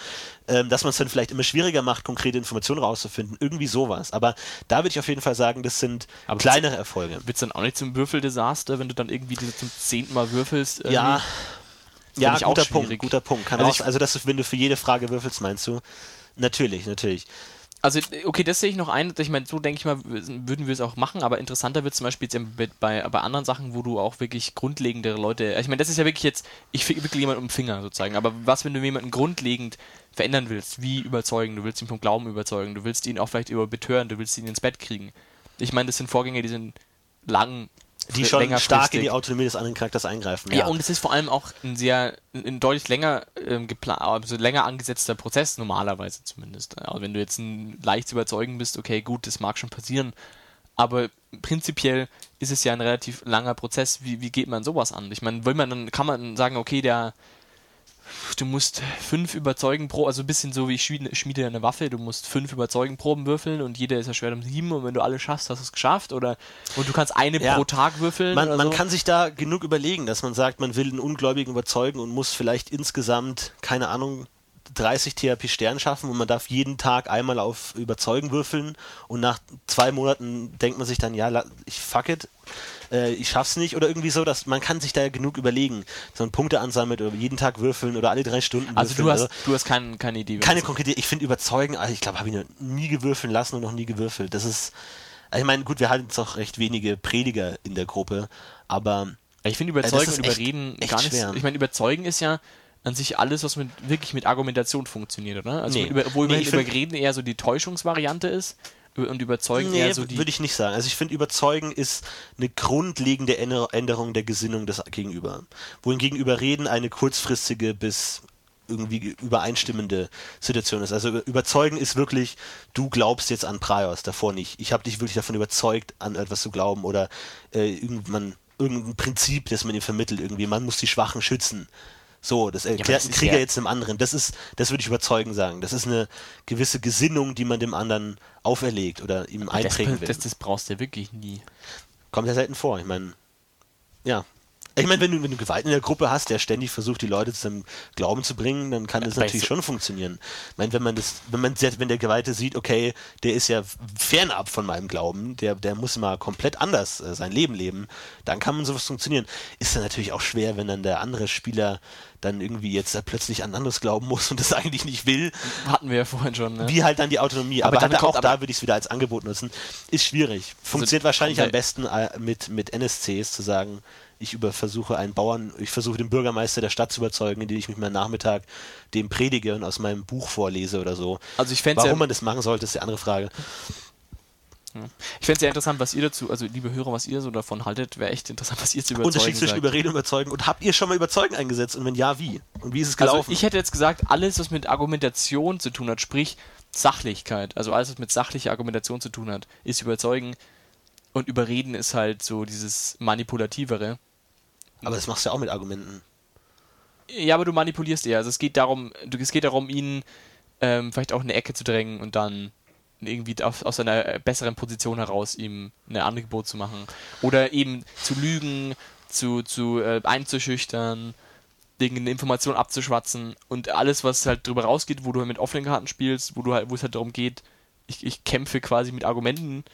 Ähm, dass man es dann vielleicht immer schwieriger macht, konkrete Informationen rauszufinden. Irgendwie sowas. Aber da würde ich auf jeden Fall sagen, das sind Aber kleinere Erfolge. Wird es dann auch nicht zum Würfeldesaster, wenn du dann irgendwie zum zehnten Mal würfelst? Irgendwie? Ja. Ja, guter Punkt, guter Punkt. Kann also, auch, also dass du, wenn du für jede Frage würfelst, meinst du? Natürlich, natürlich. Also, okay, das sehe ich noch ein. Ich meine, so denke ich mal, würden wir es auch machen, aber interessanter wird zum Beispiel jetzt bei, bei anderen Sachen, wo du auch wirklich grundlegendere Leute. Ich meine, das ist ja wirklich jetzt, ich wickel jemanden um den Finger sozusagen, aber was, wenn du jemanden grundlegend verändern willst? Wie überzeugen? Du willst ihn vom Glauben überzeugen, du willst ihn auch vielleicht über betören, du willst ihn ins Bett kriegen. Ich meine, das sind Vorgänge, die sind lang die schon stark in die Autonomie des anderen Charakters eingreifen. Ja, ja und es ist vor allem auch ein sehr, ein deutlich länger ähm, geplant, also länger angesetzter Prozess, normalerweise zumindest. Also wenn du jetzt ein leicht zu überzeugen bist, okay, gut, das mag schon passieren, aber prinzipiell ist es ja ein relativ langer Prozess. Wie, wie geht man sowas an? Ich meine, will man dann, kann man sagen, okay, der du musst fünf überzeugen pro, also ein bisschen so wie ich schmiede, eine Waffe, du musst fünf überzeugen Proben würfeln und jeder ist ja schwer um sieben und wenn du alle schaffst, hast du es geschafft oder und du kannst eine ja. pro Tag würfeln. Man, man so. kann sich da genug überlegen, dass man sagt, man will einen Ungläubigen überzeugen und muss vielleicht insgesamt, keine Ahnung, 30 THP Stern schaffen und man darf jeden Tag einmal auf Überzeugen würfeln und nach zwei Monaten denkt man sich dann, ja, ich fuck it, äh, ich schaff's nicht oder irgendwie so, dass man kann sich da ja genug überlegen, so ein Punkte ansammelt oder jeden Tag würfeln oder alle drei Stunden Also du hast, also, du hast kein, keine Idee. Keine konkrete Idee. Ich finde Überzeugen, also ich glaube, habe ich noch nie gewürfeln lassen und noch nie gewürfelt. Das ist, also ich meine, gut, wir hatten jetzt auch recht wenige Prediger in der Gruppe, aber ich finde Überzeugen und Überreden echt, gar nicht. Schwer. Ich meine, Überzeugen ist ja an sich alles, was mit, wirklich mit Argumentation funktioniert, oder? Also nee. über, wo nee, Überreden eher so die Täuschungsvariante ist und überzeugen nee, eher so die. Würde ich nicht sagen. Also ich finde, überzeugen ist eine grundlegende Änderung der Gesinnung des Gegenüber. Wohingegen überreden eine kurzfristige bis irgendwie übereinstimmende Situation ist. Also überzeugen ist wirklich, du glaubst jetzt an Praios, davor nicht. Ich habe dich wirklich davon überzeugt, an etwas zu glauben oder äh, irgendwann irgendein Prinzip, das man ihm vermittelt irgendwie. Man muss die Schwachen schützen. So, das erklärt ja, ein Krieger ja jetzt einem anderen. Das ist, das würde ich überzeugen sagen. Das ist eine gewisse Gesinnung, die man dem anderen auferlegt oder ihm einprägen will. Das, das brauchst du ja wirklich nie. Kommt ja selten vor. Ich meine, ja. Ich meine, wenn du, wenn du Gewalt in der Gruppe hast, der ständig versucht, die Leute zum Glauben zu bringen, dann kann das natürlich schon funktionieren. Ich meine, wenn man das, wenn man wenn der Geweihte sieht, okay, der ist ja fernab von meinem Glauben, der, der muss mal komplett anders äh, sein Leben leben, dann kann man sowas funktionieren. Ist dann natürlich auch schwer, wenn dann der andere Spieler dann irgendwie jetzt plötzlich an anderes glauben muss und das eigentlich nicht will. Hatten wir ja vorhin schon. Ne? Wie halt dann die Autonomie. Aber, aber auch da würde ich es wieder als Angebot nutzen. Ist schwierig. Also Funktioniert also, wahrscheinlich am besten äh, mit, mit NSCs zu sagen, ich über versuche einen Bauern, ich versuche den Bürgermeister der Stadt zu überzeugen, indem ich mich mal Nachmittag dem predige und aus meinem Buch vorlese oder so. Also ich Warum ja man das machen sollte, ist die andere Frage. Ich fände es sehr interessant, was ihr dazu, also liebe Hörer, was ihr so davon haltet, wäre echt interessant, was ihr zu überzeugen Unterschied zwischen. Überreden und Überzeugen. Und habt ihr schon mal Überzeugen eingesetzt? Und wenn ja, wie? Und wie ist es gelaufen? Also ich hätte jetzt gesagt, alles, was mit Argumentation zu tun hat, sprich Sachlichkeit, also alles, was mit sachlicher Argumentation zu tun hat, ist Überzeugen. Und Überreden ist halt so dieses Manipulativere. Aber das machst du ja auch mit Argumenten. Ja, aber du manipulierst eher. Also es geht darum, es geht darum, ihn ähm, vielleicht auch in eine Ecke zu drängen und dann irgendwie aus, aus einer besseren Position heraus ihm ein Angebot zu machen. Oder eben zu lügen, zu, zu äh, einzuschüchtern, irgendeine Information abzuschwatzen und alles, was halt drüber rausgeht, wo du halt mit offenen Karten spielst, wo du halt, wo es halt darum geht, ich, ich kämpfe quasi mit Argumenten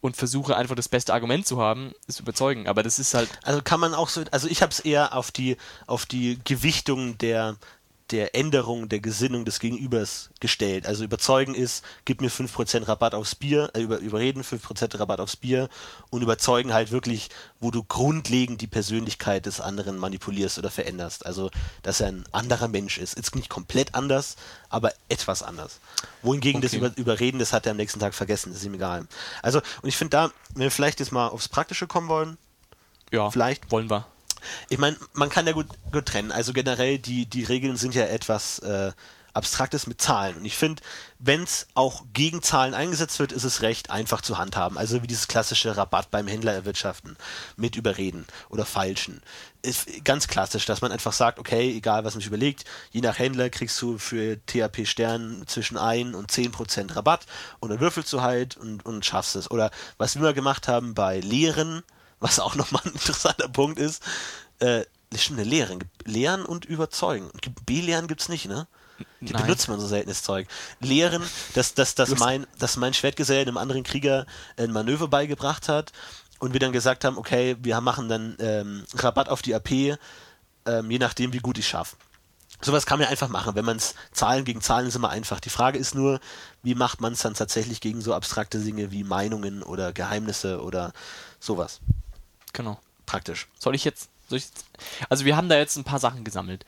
und versuche einfach das beste Argument zu haben, ist überzeugen. Aber das ist halt. Also kann man auch so, also ich habe es eher auf die, auf die Gewichtung der der Änderung der Gesinnung des Gegenübers gestellt. Also überzeugen ist, gib mir 5% Rabatt aufs Bier, äh, über, überreden 5% Rabatt aufs Bier und überzeugen halt wirklich, wo du grundlegend die Persönlichkeit des anderen manipulierst oder veränderst. Also, dass er ein anderer Mensch ist. Ist nicht komplett anders, aber etwas anders. Wohingegen okay. das über, Überreden, das hat er am nächsten Tag vergessen, ist ihm egal. Also, und ich finde da, wenn wir vielleicht jetzt mal aufs Praktische kommen wollen, ja, vielleicht wollen wir. Ich meine, man kann ja gut, gut trennen. Also generell, die, die Regeln sind ja etwas äh, Abstraktes mit Zahlen. Und ich finde, wenn es auch gegen Zahlen eingesetzt wird, ist es recht einfach zu handhaben. Also wie dieses klassische Rabatt beim Händler erwirtschaften mit Überreden oder Falschen. Ist ganz klassisch, dass man einfach sagt, okay, egal was man sich überlegt, je nach Händler kriegst du für THP Stern zwischen 1 und 10% Rabatt und dann würfelst du halt und, und schaffst es. Oder was wir mal gemacht haben bei Lehren, was auch nochmal ein interessanter Punkt ist, äh, stimmt, eine Lehren. Lehren und Überzeugen. B-Lehren gibt's nicht, ne? Die Nein. benutzt man so seltenes Zeug. Lehren, dass, dass, dass, mein, dass mein Schwertgesell einem anderen Krieger ein Manöver beigebracht hat und wir dann gesagt haben, okay, wir machen dann ähm, Rabatt auf die AP, ähm, je nachdem, wie gut ich schaffe. Sowas kann man einfach machen. Wenn man es Zahlen gegen Zahlen ist immer einfach. Die Frage ist nur, wie macht man es dann tatsächlich gegen so abstrakte Dinge wie Meinungen oder Geheimnisse oder sowas. Genau. Praktisch. Soll ich jetzt, soll ich jetzt also wir haben da jetzt ein paar Sachen gesammelt.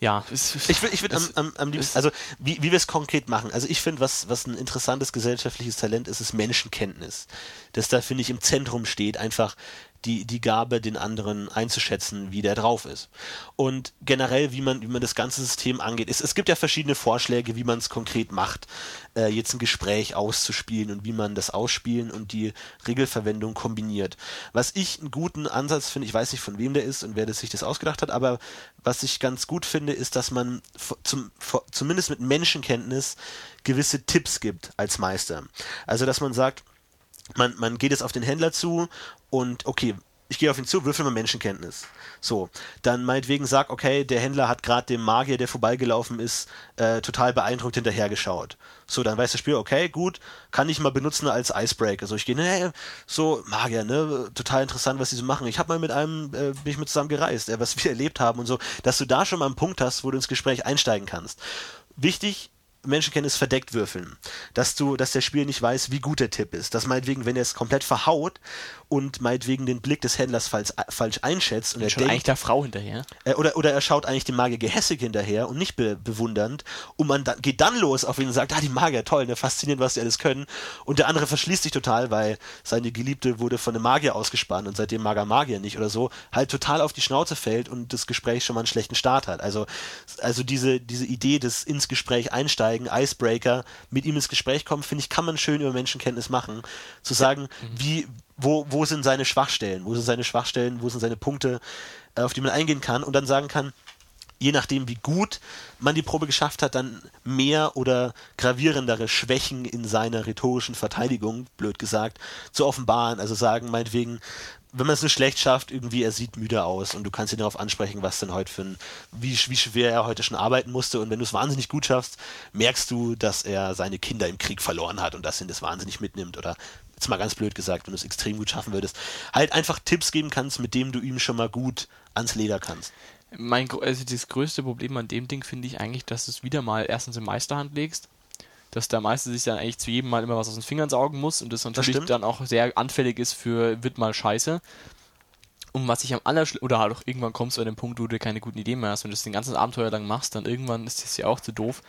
Ja, ich würde ich würd am, am, am liebsten, also wie, wie wir es konkret machen. Also ich finde, was, was ein interessantes gesellschaftliches Talent ist, ist Menschenkenntnis. Das da, finde ich, im Zentrum steht, einfach die, die Gabe, den anderen einzuschätzen, wie der drauf ist. Und generell, wie man, wie man das ganze System angeht. Es, es gibt ja verschiedene Vorschläge, wie man es konkret macht, äh, jetzt ein Gespräch auszuspielen und wie man das Ausspielen und die Regelverwendung kombiniert. Was ich einen guten Ansatz finde, ich weiß nicht von wem der ist und wer das sich das ausgedacht hat, aber was ich ganz gut finde, ist, dass man zum, zumindest mit Menschenkenntnis gewisse Tipps gibt als Meister. Also, dass man sagt, man, man geht jetzt auf den Händler zu und okay, ich gehe auf ihn zu, würfel mal Menschenkenntnis. So, dann meinetwegen sag, okay, der Händler hat gerade dem Magier, der vorbeigelaufen ist, äh, total beeindruckt hinterhergeschaut. So, dann weiß der Spieler, okay, gut, kann ich mal benutzen als Icebreaker. So, ich gehe, ne, so, Magier, ne, total interessant, was die so machen. Ich habe mal mit einem, äh, bin ich mit zusammen gereist, äh, was wir erlebt haben und so, dass du da schon mal einen Punkt hast, wo du ins Gespräch einsteigen kannst. Wichtig, Menschenkenntnis verdeckt würfeln. Dass du, dass der Spieler nicht weiß, wie gut der Tipp ist. Dass meinetwegen, wenn er es komplett verhaut und meinetwegen den Blick des Händlers falsch, falsch einschätzt und er denkt, eigentlich der Frau hinterher. Äh, oder, oder er schaut eigentlich dem Magier gehässig hinterher und nicht be bewundernd und man da, geht dann los auf ihn und sagt, ah, die Magier, toll, ne, faszinierend, was die alles können. Und der andere verschließt sich total, weil seine Geliebte wurde von einem Magier ausgespannt und seitdem mag er Magier nicht oder so, halt total auf die Schnauze fällt und das Gespräch schon mal einen schlechten Start hat. Also, also diese, diese Idee des ins Gespräch einsteigen einsteigen, Icebreaker, mit ihm ins Gespräch kommen, finde ich, kann man schön über Menschenkenntnis machen. Zu sagen, mhm. wie, wo, wo sind seine Schwachstellen, wo sind seine Schwachstellen, wo sind seine Punkte, äh, auf die man eingehen kann und dann sagen kann, je nachdem, wie gut man die Probe geschafft hat, dann mehr oder gravierendere Schwächen in seiner rhetorischen Verteidigung, blöd gesagt, zu offenbaren. Also sagen, meinetwegen, wenn man es nur schlecht schafft, irgendwie, er sieht müde aus und du kannst ihn darauf ansprechen, was denn heute für ein, wie, wie schwer er heute schon arbeiten musste. Und wenn du es wahnsinnig gut schaffst, merkst du, dass er seine Kinder im Krieg verloren hat und dass ihn das wahnsinnig mitnimmt. Oder jetzt mal ganz blöd gesagt, wenn du es extrem gut schaffen würdest, halt einfach Tipps geben kannst, mit dem du ihm schon mal gut ans Leder kannst. Mein, also das größte Problem an dem Ding finde ich eigentlich, dass du es wieder mal erstens in Meisterhand legst dass der Meister sich dann eigentlich zu jedem Mal immer was aus den Fingern saugen muss und das natürlich das dann auch sehr anfällig ist für wird mal scheiße. Und was ich am allerschlimmsten, oder halt auch irgendwann kommst du an den Punkt, wo du keine guten Ideen mehr hast und das den ganzen Abenteuer lang machst, dann irgendwann ist das ja auch zu doof.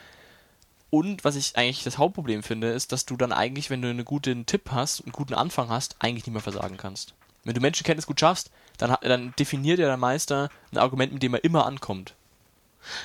Und was ich eigentlich das Hauptproblem finde, ist, dass du dann eigentlich, wenn du einen guten Tipp hast, einen guten Anfang hast, eigentlich nicht mehr versagen kannst. Wenn du Menschenkenntnis gut schaffst, dann, dann definiert ja der Meister ein Argument, mit dem er immer ankommt.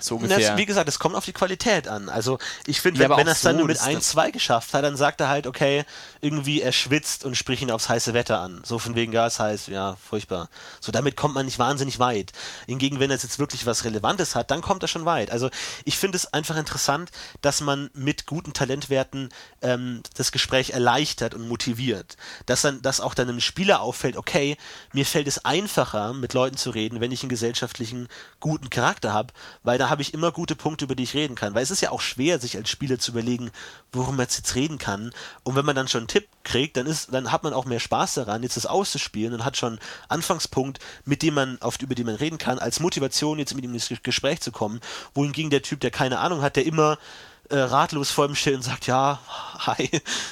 So ungefähr. Das, wie gesagt, es kommt auf die Qualität an. Also ich finde, ja, wenn, wenn er es dann nur mit 1, 2 geschafft hat, dann sagt er halt, okay, irgendwie er schwitzt und spricht ihn aufs heiße Wetter an. So von wegen Gas heiß, ja, furchtbar. So damit kommt man nicht wahnsinnig weit. Hingegen, wenn er jetzt wirklich was Relevantes hat, dann kommt er schon weit. Also ich finde es einfach interessant, dass man mit guten Talentwerten ähm, das Gespräch erleichtert und motiviert. Dass dann, dass auch dann einem Spieler auffällt, okay, mir fällt es einfacher, mit Leuten zu reden, wenn ich einen gesellschaftlichen guten Charakter habe, weil da habe ich immer gute Punkte, über die ich reden kann. Weil es ist ja auch schwer, sich als Spieler zu überlegen, worum man jetzt reden kann. Und wenn man dann schon einen Tipp kriegt, dann ist, dann hat man auch mehr Spaß daran, jetzt das auszuspielen und hat schon Anfangspunkt, mit dem man, auf, über den man reden kann, als Motivation jetzt mit ihm ins Gespräch zu kommen. Wohingegen der Typ, der keine Ahnung hat, der immer äh, ratlos vor ihm steht und sagt, ja, hi,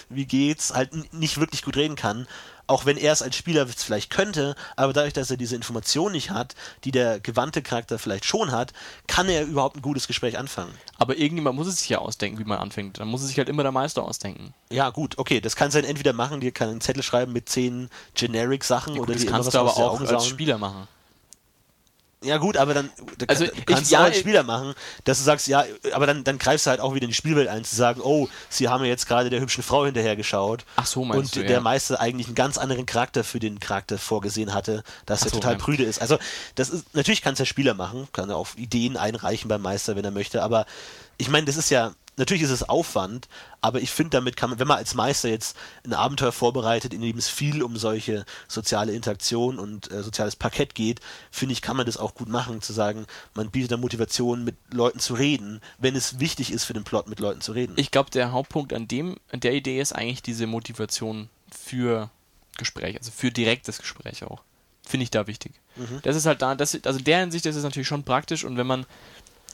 wie geht's, halt nicht wirklich gut reden kann auch wenn er es als Spieler vielleicht könnte, aber dadurch, dass er diese Information nicht hat, die der gewandte Charakter vielleicht schon hat, kann er überhaupt ein gutes Gespräch anfangen. Aber irgendjemand muss es sich ja ausdenken, wie man anfängt. Dann muss es sich halt immer der Meister ausdenken. Ja, gut, okay, das kannst du dann entweder machen, dir kann einen Zettel schreiben mit zehn Generic-Sachen ja, oder das die kannst du aber auch als Spieler machen. Ja gut, aber dann da Also, kannst ich- du ja, auch als ich- Spieler machen, dass du sagst, ja, aber dann, dann greifst du halt auch wieder in die Spielwelt ein, zu sagen, oh, sie haben ja jetzt gerade der hübschen Frau hinterher geschaut. Ach so, meinst Und du, der ja. Meister eigentlich einen ganz anderen Charakter für den Charakter vorgesehen hatte, dass Ach er so, total ja. prüde ist. Also das ist, natürlich kann es der Spieler machen, kann er auf Ideen einreichen beim Meister, wenn er möchte, aber ich meine, das ist ja, natürlich ist es Aufwand, aber ich finde, damit kann man, wenn man als Meister jetzt ein Abenteuer vorbereitet, in dem es viel um solche soziale Interaktion und äh, soziales Parkett geht, finde ich, kann man das auch gut machen, zu sagen, man bietet da Motivation, mit Leuten zu reden, wenn es wichtig ist für den Plot, mit Leuten zu reden. Ich glaube, der Hauptpunkt an dem, an der Idee ist eigentlich diese Motivation für Gespräch, also für direktes Gespräch auch. Finde ich da wichtig. Mhm. Das ist halt da, das, also in der Hinsicht ist es natürlich schon praktisch und wenn man,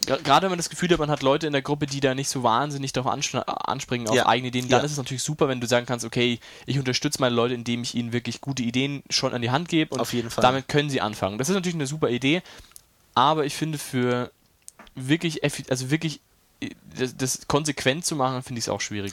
gerade wenn man das Gefühl hat, man hat Leute in der Gruppe, die da nicht so wahnsinnig darauf ansspringen, auf Ja. eigene Ideen, dann Ja. ist es natürlich super, wenn du sagen kannst, okay, ich unterstütze meine Leute, indem ich ihnen wirklich gute Ideen schon an die Hand gebe und Auf jeden Fall. damit können sie anfangen. Das ist natürlich eine super Idee, aber ich finde für wirklich, also wirklich äh, das, das konsequent zu machen, finde ich es auch schwierig.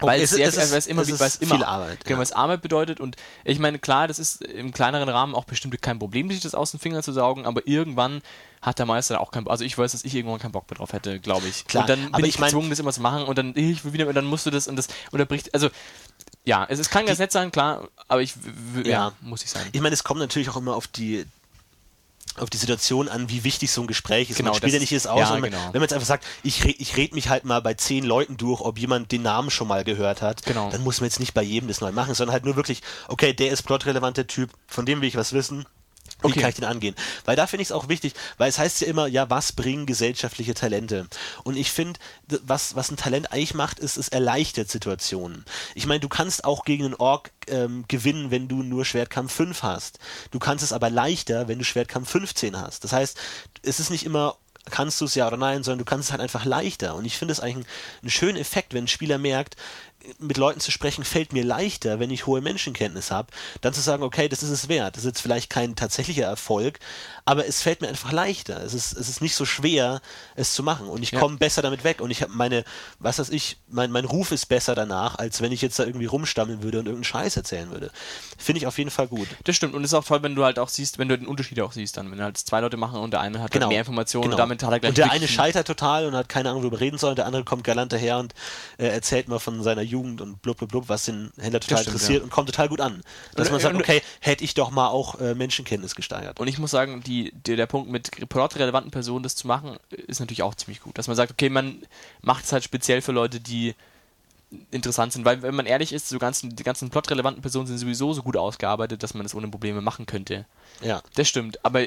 Weil es- sehr, es ist- weil es immer, es ist weil es immer viel Arbeit, Genau, ja. weil es Arbeit bedeutet und ich meine, klar, das ist im kleineren Rahmen auch bestimmt kein Problem, sich das aus den Fingern zu saugen, aber irgendwann hat der Meister auch keinen, also ich weiß, dass ich irgendwann keinen Bock mehr drauf hätte, glaube ich. Klar, und dann bin aber ich ich gezwungen, das immer zu machen und dann ich will wieder und dann musst du das und das unterbricht, also ja, es, es kann ganz nett sein, klar, aber ich ja, Ja. muss ich sein. Ich meine, es kommt natürlich auch immer auf die auf die Situation an, wie wichtig so ein Gespräch ist. Genau, man spielt ja nicht alles aus. ja, wenn, man, genau. wenn man jetzt einfach sagt, ich, re, ich red mich halt mal bei zehn Leuten durch, ob jemand den Namen schon mal gehört hat, Genau. dann muss man jetzt nicht bei jedem das neu machen, sondern halt nur wirklich, okay, der ist plotrelevant, der Typ, von dem will ich was wissen. Wie Okay. kann ich den angehen? Weil da finde ich es auch wichtig, weil es heißt ja immer, ja, was bringen gesellschaftliche Talente? Und ich finde, was, was ein Talent eigentlich macht, ist, es erleichtert Situationen. Ich meine, du kannst auch gegen einen Ork ähm, gewinnen, wenn du nur Schwertkampf 5 hast. Du kannst es aber leichter, wenn du Schwertkampf 15 hast. Das heißt, es ist nicht immer kannst du es ja oder nein, sondern du kannst es halt einfach leichter. Und ich finde es eigentlich einen, einen schönen Effekt, wenn ein Spieler merkt, mit Leuten zu sprechen fällt mir leichter, wenn ich hohe Menschenkenntnis habe, dann zu sagen, okay, das ist es wert. Das ist jetzt vielleicht kein tatsächlicher Erfolg, aber es fällt mir einfach leichter. Es ist, es ist nicht so schwer, es zu machen. Und ich Ja. komme besser damit weg. Und ich habe meine, was weiß ich, mein, mein Ruf ist besser danach, als wenn ich jetzt da irgendwie rumstammeln würde und irgendeinen Scheiß erzählen würde. Finde ich auf jeden Fall gut. Das stimmt und es ist auch toll, wenn du halt auch siehst, wenn du den Unterschied auch siehst dann, wenn halt zwei Leute machen und der eine hat Genau. mehr Informationen Genau. und damit hat er gleich und der eine scheitert total und hat keine Ahnung, worüber reden soll. Und der andere kommt galant daher und äh, erzählt mal von seiner Jugend und blub, blub, blub, was den Händler total stimmt, interessiert ja. und kommt total gut an. Dass Und- man sagt, und- okay, hätte ich doch mal auch äh, Menschenkenntnis gesteigert. Und ich muss sagen, die, die, der Punkt mit plot-relevanten Personen das zu machen, ist natürlich auch ziemlich gut. Dass man sagt, okay, man macht es halt speziell für Leute, die interessant sind. Weil, wenn man ehrlich ist, so ganzen, die ganzen plot-relevanten Personen sind sowieso so gut ausgearbeitet, dass man das ohne Probleme machen könnte. Ja. Das stimmt. Aber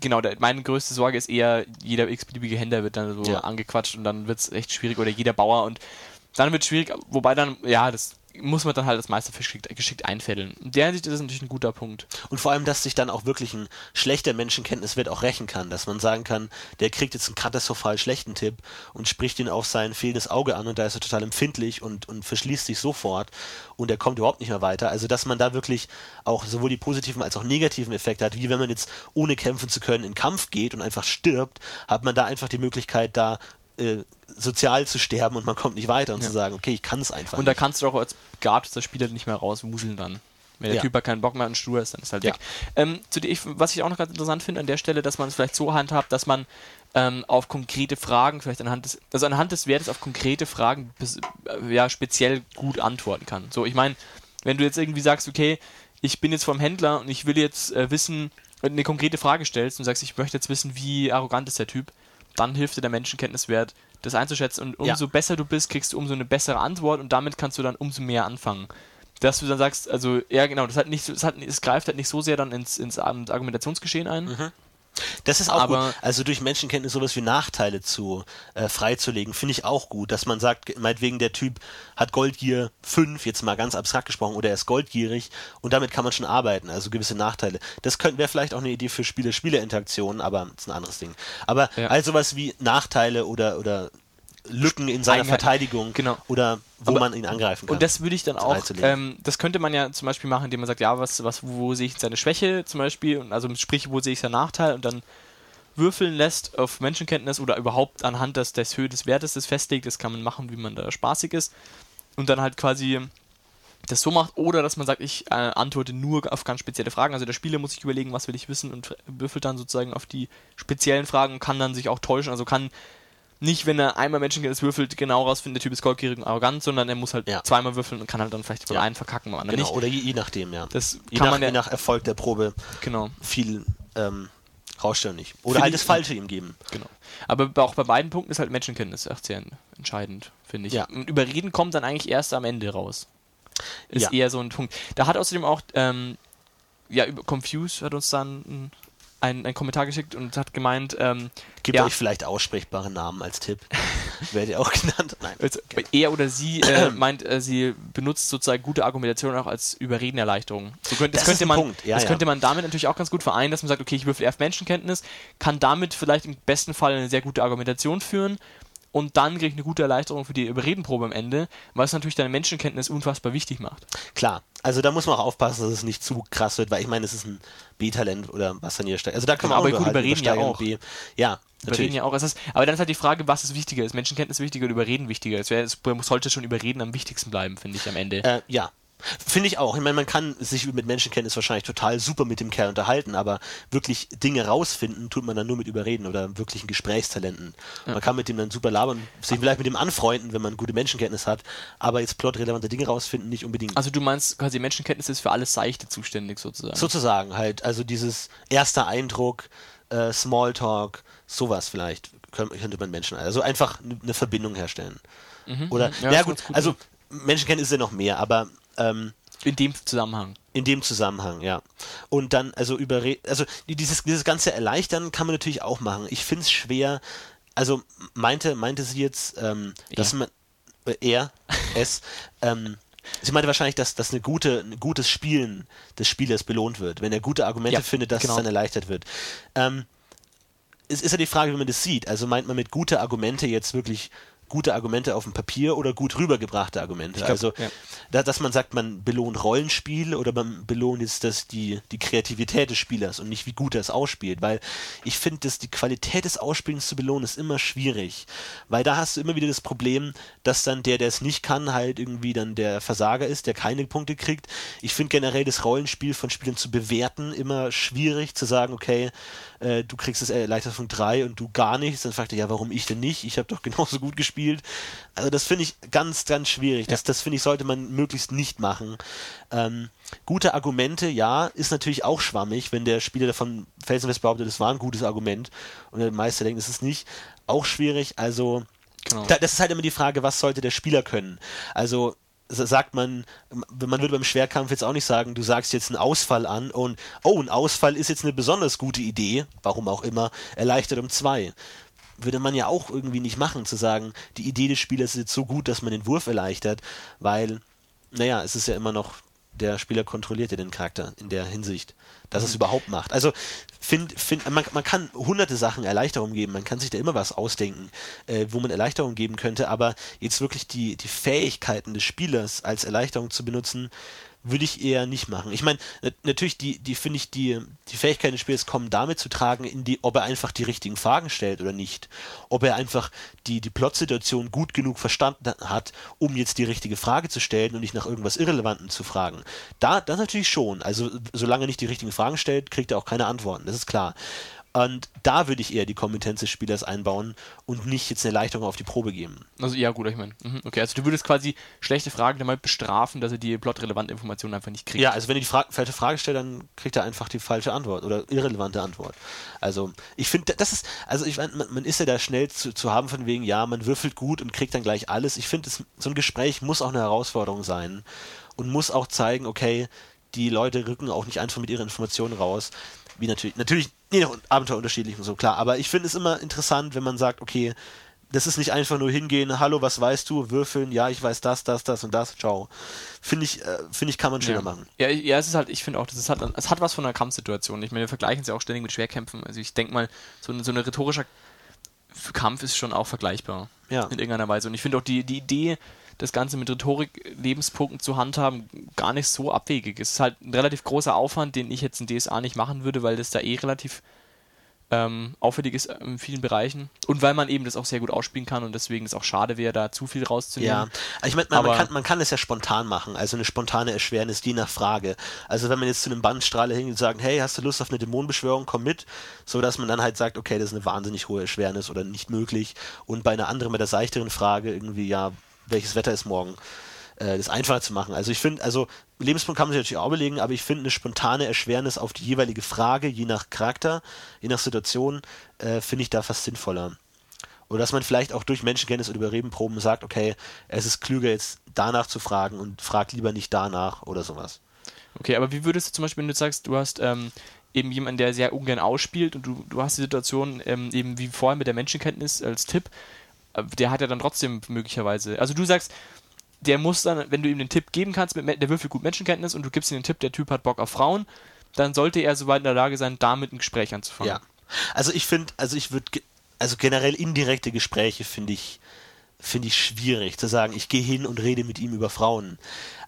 genau, der, meine größte Sorge ist eher, jeder x-beliebige Händler wird dann so Ja. angequatscht und dann wird es echt schwierig. Oder jeder Bauer und dann wird es schwierig. Wobei dann, ja, das muss man dann halt als Meister geschickt, geschickt einfädeln. In der Hinsicht ist das natürlich ein guter Punkt. Und vor allem, dass sich dann auch wirklich ein schlechter Menschenkenntniswert auch rächen kann. Dass man sagen kann, der kriegt jetzt einen katastrophal schlechten Tipp und spricht ihn auf sein fehlendes Auge an und da ist er total empfindlich und, und verschließt sich sofort und er kommt überhaupt nicht mehr weiter. Also, dass man da wirklich auch sowohl die positiven als auch negativen Effekte hat, wie wenn man jetzt ohne kämpfen zu können in Kampf geht und einfach stirbt, hat man da einfach die Möglichkeit, da äh, sozial zu sterben und man kommt nicht weiter und Ja. zu sagen, okay, ich kann es einfach Und da nicht. kannst du auch als begabter Spieler nicht mehr rauswuseln dann. Wenn der Ja. Typ halt keinen Bock mehr und stur ist, dann ist halt Ja. weg. Ähm, zu dir, ich, was ich auch noch ganz interessant finde an der Stelle, dass man es vielleicht so handhabt, dass man ähm, auf konkrete Fragen, vielleicht anhand des, also anhand des Wertes auf konkrete Fragen bis, äh, ja, speziell gut antworten kann. So, ich meine, wenn du jetzt irgendwie sagst, okay, ich bin jetzt vom Händler und ich will jetzt äh, wissen, du eine konkrete Frage stellst und sagst, ich möchte jetzt wissen, wie arrogant ist der Typ, dann hilft dir der Menschenkenntniswert, das einzuschätzen. Und umso Ja. besser du bist, kriegst du umso eine bessere Antwort und damit kannst du dann umso mehr anfangen. Dass du dann sagst, also, ja genau, das hat nicht, das hat, es greift halt nicht so sehr dann ins, ins Argumentationsgeschehen ein. Das ist auch Aber- gut. Also durch Menschenkenntnis sowas wie Nachteile zu äh, freizulegen, finde ich auch gut, dass man sagt, meinetwegen der Typ hat Goldgier 5, jetzt mal ganz abstrakt gesprochen, oder er ist goldgierig und damit kann man schon arbeiten, also gewisse Nachteile. Das könnte wäre vielleicht auch eine Idee für Spiele-Spieler-Interaktion, aber das ist ein anderes Ding. Aber Ja. all sowas wie Nachteile oder oder Lücken in seiner. Verteidigung Genau. oder wo Aber- man ihn angreifen kann. Und das würde ich dann auch, ähm, das könnte man ja zum Beispiel machen, indem man sagt, ja, was, was, wo sehe ich seine Schwäche zum Beispiel, und also sprich, wo sehe ich seinen Nachteil und dann würfeln lässt auf Menschenkenntnis oder überhaupt anhand des, des Höhe des Wertes das festlegt, das kann man machen, wie man da spaßig ist und dann halt quasi das so macht oder dass man sagt, ich äh, antworte nur auf ganz spezielle Fragen. Also der Spieler muss sich überlegen, was will ich wissen und würfelt dann sozusagen auf die speziellen Fragen und kann dann sich auch täuschen. Also kann nicht, wenn er einmal Menschenkenntnis würfelt, genau rausfinden, der Typ ist goldgierig und arrogant, sondern er muss halt Ja. zweimal würfeln und kann halt dann vielleicht beim Ja. einen verkacken, beim anderen genau, nicht. oder je, je nachdem, ja. Das je, kann nach, man ja- je nach Erfolg der Probe Genau, viel ähm, rausstellen nicht. Oder halt das Falsche ihm geben. genau. Aber auch bei beiden Punkten ist halt Menschenkenntnis sehr entscheidend, finde ich. Ja. Und Überreden kommt dann eigentlich erst am Ende raus. Ist Ja. eher so ein Punkt. Da hat außerdem auch, ähm, ja, über Confuse hat uns dann ein, ein Kommentar geschickt und hat gemeint, ähm, Gebt ja, euch vielleicht aussprechbare Namen als Tipp. Werdet ihr auch genannt? Nein. Also, er oder sie äh, meint, äh, sie benutzt sozusagen gute Argumentation auch als Überredenerleichterung. So könnte, das, Das könnte man, Punkt, ja, das ja. könnte man damit natürlich auch ganz gut vereinen, dass man sagt, okay, ich würfel erst Menschenkenntnis, kann damit vielleicht im besten Fall eine sehr gute Argumentation führen und dann kriege ich eine gute Erleichterung für die Überredenprobe am Ende, was natürlich deine Menschenkenntnis unfassbar wichtig macht. Klar. Also da muss man auch aufpassen, dass es nicht zu krass wird, weil ich meine, es ist ein B-Talent oder was dann hier steigt. Also da kann man Aber auch gut, überreden ja auch. B. Ja, Überreden natürlich. ja auch. Es ist, aber dann ist halt die Frage, was ist wichtiger? Ist Menschenkenntnis wichtiger oder Überreden wichtiger? Es, wär, es sollte schon Überreden am wichtigsten bleiben, finde ich am Ende. Äh, ja. Finde ich auch. Ich meine, man kann sich mit Menschenkenntnis wahrscheinlich total super mit dem Kerl unterhalten, aber wirklich Dinge rausfinden tut man dann nur mit Überreden oder wirklichen Gesprächstalenten. Man kann mit dem dann super labern, sich vielleicht mit dem anfreunden, wenn man gute Menschenkenntnis hat, aber jetzt plotrelevante Dinge rausfinden nicht unbedingt. Also du meinst quasi Menschenkenntnis ist für alles Seichte zuständig sozusagen. Sozusagen halt, also dieses erster Eindruck, äh, Smalltalk, sowas vielleicht könnt- könnte man Menschen, also einfach eine Verbindung herstellen. Oder, Ja, ja, ist gut, gut, also Menschenkenntnis ist ja noch mehr, aber ähm, In dem Zusammenhang. in dem Zusammenhang, ja. Und dann, also über, also die- dieses, dieses ganze Erleichtern kann man natürlich auch machen. Ich finde es schwer, also meinte, meinte sie jetzt, ähm, dass man, äh, er, es, ähm, sie meinte wahrscheinlich, dass, dass eine gute, ein gutes Spielen des Spielers belohnt wird. Wenn er gute Argumente Ja, findet, dass genau. es dann erleichtert wird. Ähm, es ist ja die Frage, wie man das sieht. Also meint man mit gute Argumente jetzt wirklich gute Argumente auf dem Papier oder gut rübergebrachte Argumente? glaub, also, ja. da, dass man sagt, man belohnt Rollenspiel oder man belohnt jetzt das die, die Kreativität des Spielers und nicht wie gut er es ausspielt. Weil ich finde, dass die Qualität des Ausspielens zu belohnen ist immer schwierig. Weil da hast du immer wieder das Problem, dass dann der, der es nicht kann, halt irgendwie dann der Versager ist, der keine Punkte kriegt. Ich finde generell das Rollenspiel von Spielern zu bewerten immer schwierig, zu sagen, okay, äh, du kriegst es erleichtert von drei und du gar nichts. Dann fragt er, ja, warum ich denn nicht? Ich habe doch genauso gut gespielt. Also das finde ich ganz, ganz schwierig. Das, das finde ich, sollte man möglichst nicht machen. Ähm, gute Argumente, ja, ist natürlich auch schwammig, wenn der Spieler davon felsenfest behauptet, das war ein gutes Argument und der Meister denkt, es ist nicht. Auch schwierig, also Genau. da, das ist halt immer die Frage, was sollte der Spieler können? Also sagt man, man würde beim Schwerkampf jetzt auch nicht sagen, du sagst jetzt einen Ausfall an und oh, ein Ausfall ist jetzt eine besonders gute Idee, warum auch immer, erleichtert um zwei. Würde man ja auch irgendwie nicht machen, zu sagen, die Idee des Spielers ist jetzt so gut, dass man den Wurf erleichtert, weil, naja, es ist ja immer noch, der Spieler kontrolliert ja den Charakter in der Hinsicht, dass Mhm. es überhaupt macht. Also find, find, man, man kann hunderte Sachen Erleichterung geben, man kann sich da immer was ausdenken, äh, wo man Erleichterung geben könnte, aber jetzt wirklich die, die Fähigkeiten des Spielers als Erleichterung zu benutzen, würde ich eher nicht machen. Ich meine, na- natürlich, die, die finde ich, die, die Fähigkeiten des Spielers kommen damit zu tragen, in die, ob er einfach die richtigen Fragen stellt oder nicht. Ob er einfach die, die Plotsituation gut genug verstanden hat, um jetzt die richtige Frage zu stellen und nicht nach irgendwas Irrelevantem zu fragen. Da, das natürlich schon. Also, solange er nicht die richtigen Fragen stellt, kriegt er auch keine Antworten. Das ist klar. Und da würde ich eher die Kompetenz des Spielers einbauen und nicht jetzt eine Erleichterung auf die Probe geben. Also ja, gut, ich meine. Mhm, okay, also du würdest quasi schlechte Fragen damit bestrafen, dass er die plotrelevante Information einfach nicht kriegt. Ja, also wenn er die Fra falsche Frage stellt, dann kriegt er einfach die falsche Antwort oder irrelevante Antwort. Also ich finde, das ist, also ich meine, man, ist ja da schnell zu, zu haben von wegen, ja, man würfelt gut und kriegt dann gleich alles. Ich finde, so ein Gespräch muss auch eine Herausforderung sein und muss auch zeigen, okay, die Leute rücken auch nicht einfach mit ihren Informationen raus. Wie natürlich, natürlich je nach Abenteuer unterschiedlich und so, klar. Aber ich finde es immer interessant, wenn man sagt, okay, das ist nicht einfach nur hingehen, hallo, was weißt du, würfeln, ja, ich weiß das, das, das und das, ciao. Finde ich, äh, finde ich, kann man schöner ja. machen. Ja, ja, es ist halt, ich finde auch, das ist halt, es hat was von einer Kampfsituation. Ich meine, wir vergleichen es ja auch ständig mit Schwerkämpfen. Also ich denke mal, so, ein- so ein rhetorischer Kampf ist schon auch vergleichbar. Ja. In irgendeiner Weise. Und ich finde auch die, die Idee, das Ganze mit Rhetorik-Lebenspunkten zu handhaben, gar nicht so abwegig. Es ist halt ein relativ großer Aufwand, den ich jetzt in DSA nicht machen würde, weil das da eh relativ ähm, aufwendig ist in vielen Bereichen. Und weil man eben das auch sehr gut ausspielen kann und deswegen es auch schade wäre, da zu viel rauszunehmen. Ja, ich meine, man, man, kann, man kann es ja spontan machen, also eine spontane Erschwernis, je nach Frage. Also wenn man jetzt zu einem Bandstrahler hingeht und sagt, hey, hast du Lust auf eine Dämonenbeschwörung, komm mit, so dass man dann halt sagt, okay, das ist eine wahnsinnig hohe Erschwernis oder nicht möglich. Und bei einer anderen, bei der seichteren Frage irgendwie, ja, welches Wetter ist morgen? Äh, das einfacher zu machen. Also ich finde, also Lebenspunkt kann man sich natürlich auch belegen, aber ich finde eine spontane Erschwernis auf die jeweilige Frage, je nach Charakter, je nach Situation, äh, finde ich da fast sinnvoller. Oder dass man vielleicht auch durch Menschenkenntnis oder Überredenproben sagt, okay, es ist klüger jetzt danach zu fragen und fragt lieber nicht danach oder sowas. Okay, aber wie würdest du zum Beispiel, wenn du sagst, du hast ähm, eben jemanden, der sehr ungern ausspielt und du, du hast die Situation ähm, eben wie vorher mit der Menschenkenntnis als Tipp, der hat ja dann trotzdem möglicherweise, also du sagst, der muss dann, wenn du ihm den Tipp geben kannst, mit, der würfelt gut Menschenkenntnis und du gibst ihm den Tipp, der Typ hat Bock auf Frauen, dann sollte er soweit in der Lage sein, damit ein Gespräch anzufangen. Ja. Also ich finde, also ich würde, also generell indirekte Gespräche finde ich, finde ich schwierig zu sagen, ich gehe hin und rede mit ihm über Frauen.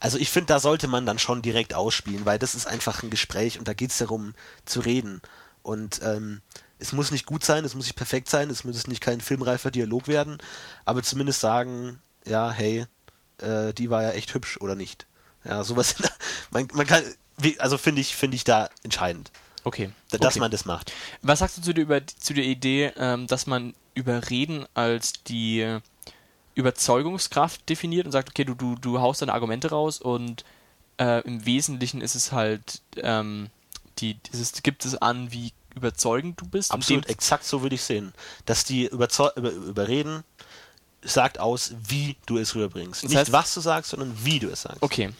Also ich finde, da sollte man dann schon direkt ausspielen, weil das ist einfach ein Gespräch und da geht es darum zu reden. Und ähm, es muss nicht gut sein, es muss nicht perfekt sein, es muss nicht kein filmreifer Dialog werden, aber zumindest sagen, ja, hey, äh, die war ja echt hübsch oder nicht. Ja, sowas. Man, man kann, also finde ich, finde ich da entscheidend, Okay. da- dass okay. man das macht. Was sagst du zu der, über, zu der Idee, ähm, dass man Überreden als die Überzeugungskraft definiert und sagt, okay, du, du, du haust deine Argumente raus und äh, im Wesentlichen ist es halt, ähm, die, ist es, gibt es an, wie überzeugend du bist. Absolut, exakt so würde ich sehen. Dass die überzeu über, überreden, sagt aus, wie du es rüberbringst. Das Nicht heißt- was du sagst, sondern wie du es sagst. Okay.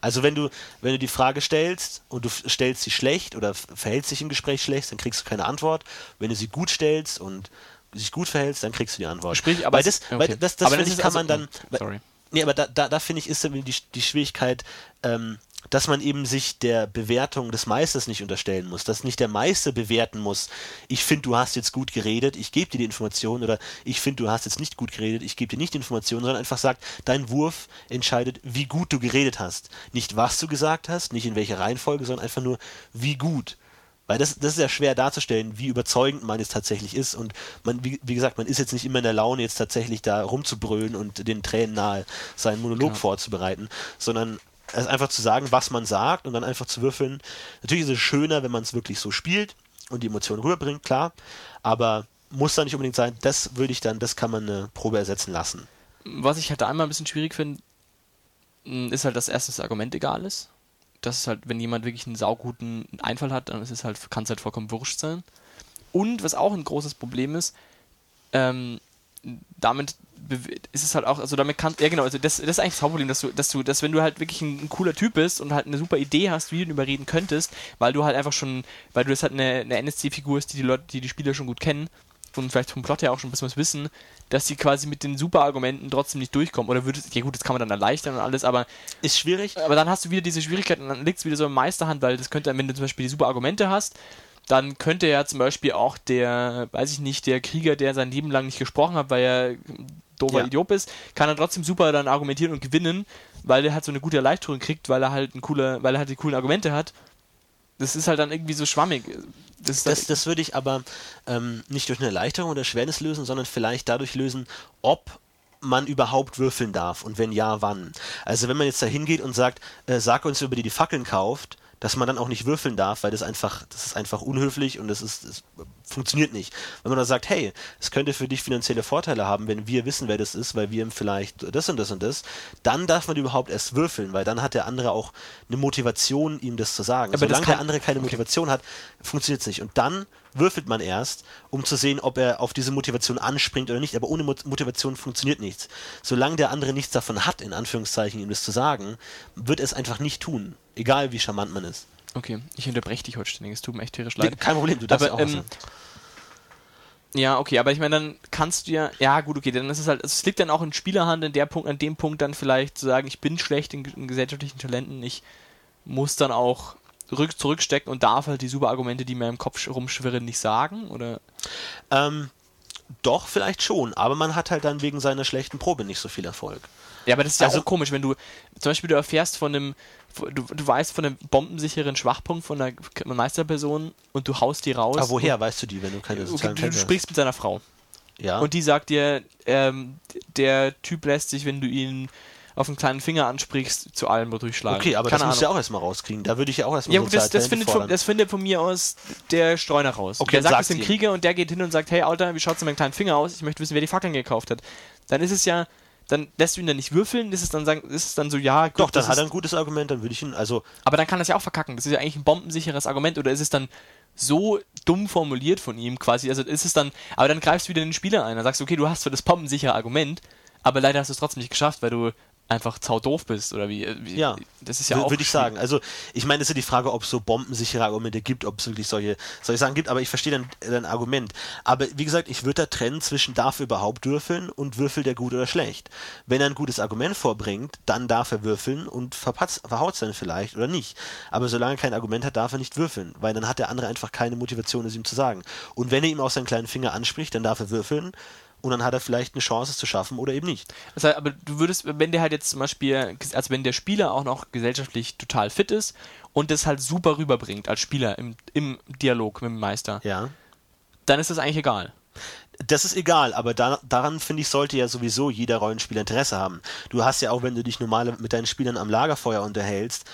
Also wenn du, wenn du die Frage stellst und du stellst sie schlecht oder verhältst dich im Gespräch schlecht, dann kriegst du keine Antwort. Wenn du sie gut stellst und dich gut verhältst, dann kriegst du die Antwort. Sprich, aber weil das, okay. weil das, das Aber das kann also- man dann. sorry. Nee, aber da, da, da finde ich, ist die, die Schwierigkeit, ähm, dass man eben sich der Bewertung des Meisters nicht unterstellen muss, dass nicht der Meister bewerten muss, ich finde, du hast jetzt gut geredet, ich gebe dir die Information oder ich finde, du hast jetzt nicht gut geredet, ich gebe dir nicht die Information, sondern einfach sagt, dein Wurf entscheidet, wie gut du geredet hast. Nicht was du gesagt hast, nicht in welcher Reihenfolge, sondern einfach nur, wie gut. Weil das, das ist ja schwer darzustellen, wie überzeugend man jetzt tatsächlich ist. Und man, wie, wie gesagt, man ist jetzt nicht immer in der Laune, jetzt tatsächlich da rumzubrüllen und den Tränen nahe seinen Monolog Genau. vorzubereiten, sondern es einfach zu sagen, was man sagt und dann einfach zu würfeln. Natürlich ist es schöner, wenn man es wirklich so spielt und die Emotionen rüberbringt, klar. Aber muss da nicht unbedingt sein. Das würde ich dann, das kann man eine Probe ersetzen lassen. Was ich halt da einmal ein bisschen schwierig finde, mh, ist halt, dass erstens das Argument egal ist. Das ist halt, wenn jemand wirklich einen sauguten Einfall hat, dann ist es halt, kann es halt vollkommen wurscht sein. Und was auch ein großes Problem ist, ähm, damit ist es halt auch, also damit kann, ja genau, also das, das ist eigentlich das Hauptproblem, dass du, dass du, dass wenn du halt wirklich ein, ein cooler Typ bist und halt eine super Idee hast, wie du ihn überreden könntest, weil du halt einfach schon, weil du das halt eine, eine NSC-Figur ist, die die Leute, die die Spieler schon gut kennen und vielleicht vom Plot her auch schon ein bisschen was wissen, dass sie quasi mit den super Argumenten trotzdem nicht durchkommen. Oder würdest, ja gut, das kann man dann erleichtern und alles, aber Ist schwierig. aber dann hast du wieder diese Schwierigkeit und dann liegt es wieder so in Meisterhand, weil das könnte, wenn du zum Beispiel die super Argumente hast, dann könnte ja zum Beispiel auch der, weiß ich nicht, der Krieger, der sein Leben lang nicht gesprochen hat, weil er doofer Ja. Idiot ist, kann er trotzdem super dann argumentieren und gewinnen, weil er halt so eine gute Erleichterung kriegt, weil er halt ein cooler, weil er halt die coolen Argumente hat. Das ist halt dann irgendwie so schwammig. Das Das, das würde ich aber ähm, nicht durch eine Erleichterung oder Schwernis lösen, sondern vielleicht dadurch lösen, ob man überhaupt würfeln darf und wenn ja, wann. Also wenn man jetzt da hingeht und sagt, äh, sag uns, über die die Fackeln kauft, dass man dann auch nicht würfeln darf, weil das einfach, das ist einfach unhöflich und das ist, das funktioniert nicht. Wenn man dann sagt, hey, es könnte für dich finanzielle Vorteile haben, wenn wir wissen, wer das ist, weil wir ihm vielleicht das und das und das, dann darf man überhaupt erst würfeln, weil dann hat der andere auch eine Motivation, ihm das zu sagen. Aber Solange kann- der andere keine okay. Motivation hat, funktioniert es nicht. Und dann würfelt man erst, um zu sehen, ob er auf diese Motivation anspringt oder nicht. Aber ohne Mot Motivation funktioniert nichts. Solange der andere nichts davon hat, in Anführungszeichen, ihm das zu sagen, wird er es einfach nicht tun. Egal wie charmant man ist. Okay, ich unterbreche dich heute ständig. Es tut mir echt tierisch leid. Kein Problem, du darfst Aber, auch ähm. Ja, okay, aber ich meine, dann kannst du ja, ja gut, okay, dann ist es halt, es liegt dann auch in Spielerhand, in der Punkt, an dem Punkt dann vielleicht zu sagen, ich bin schlecht in, in gesellschaftlichen Talenten, ich muss dann auch rück, zurückstecken und darf halt die super Argumente, die mir im Kopf sch- rumschwirren, nicht sagen, oder? Ähm, doch, vielleicht schon, aber man hat halt dann wegen seiner schlechten Probe nicht so viel Erfolg. Ja, aber das ist ja Also- auch komisch, wenn du, zum Beispiel du erfährst von einem, du, du weißt von einem bombensicheren Schwachpunkt von einer Meisterperson und du haust die raus. Aber woher weißt du die, wenn du keine sozialen du, du sprichst mit seiner Frau. Ja. Und die sagt dir, ähm, der Typ lässt sich, wenn du ihn auf den kleinen Finger ansprichst, zu allem durchschlagen. okay, aber Keine das musst du ja auch erstmal rauskriegen. Da würde ich ja auch erstmal Ja, gut, das, das, findet von, das findet von mir aus der Streuner raus. Okay, der sagt es dem. Krieger und der geht hin und sagt, hey Alter, wie schaut's mit meinem kleinen Finger aus? Ich möchte wissen, wer die Fackeln gekauft hat. Dann ist es ja, dann lässt du ihn dann nicht würfeln, ist es dann sagen, ist es dann so, ja, gut, Doch, dann das hat ist, er ein gutes Argument, dann würde ich ihn, also aber dann kann das ja auch verkacken. Das ist ja eigentlich ein bombensicheres Argument. Oder ist es dann so dumm formuliert von ihm quasi, also ist es dann, aber dann greifst du wieder in den Spieler ein, dann sagst du, okay, du hast zwar das bombensichere Argument, aber leider hast du es trotzdem nicht geschafft, weil du einfach zau doof bist oder wie, wie Ja, das ist ja auch Würde ich sagen. Also, ich meine, es ist ja die Frage, ob es so bombensichere Argumente gibt, ob es wirklich solche, solche Sachen gibt, aber ich verstehe dein, dein Argument. Aber wie gesagt, ich würde da trennen zwischen darf er überhaupt würfeln und würfelt er gut oder schlecht. Wenn er ein gutes Argument vorbringt, dann darf er würfeln und verpatzt, verhaut es dann vielleicht oder nicht. Aber solange er kein Argument hat, darf er nicht würfeln, weil dann hat der andere einfach keine Motivation, es ihm zu sagen. Und wenn er ihm auf seinen kleinen Finger anspricht, dann darf er würfeln. Und dann hat er vielleicht eine Chance, es zu schaffen oder eben nicht. Das heißt, aber du würdest, wenn der halt jetzt zum Beispiel, also wenn der Spieler auch noch gesellschaftlich total fit ist und das halt super rüberbringt als Spieler im, im Dialog mit dem Meister, Ja. dann ist das eigentlich egal. Das ist egal, aber da, daran finde ich, sollte ja sowieso jeder Rollenspieler Interesse haben. Du hast ja auch, wenn du dich normal mit deinen Spielern am Lagerfeuer unterhältst,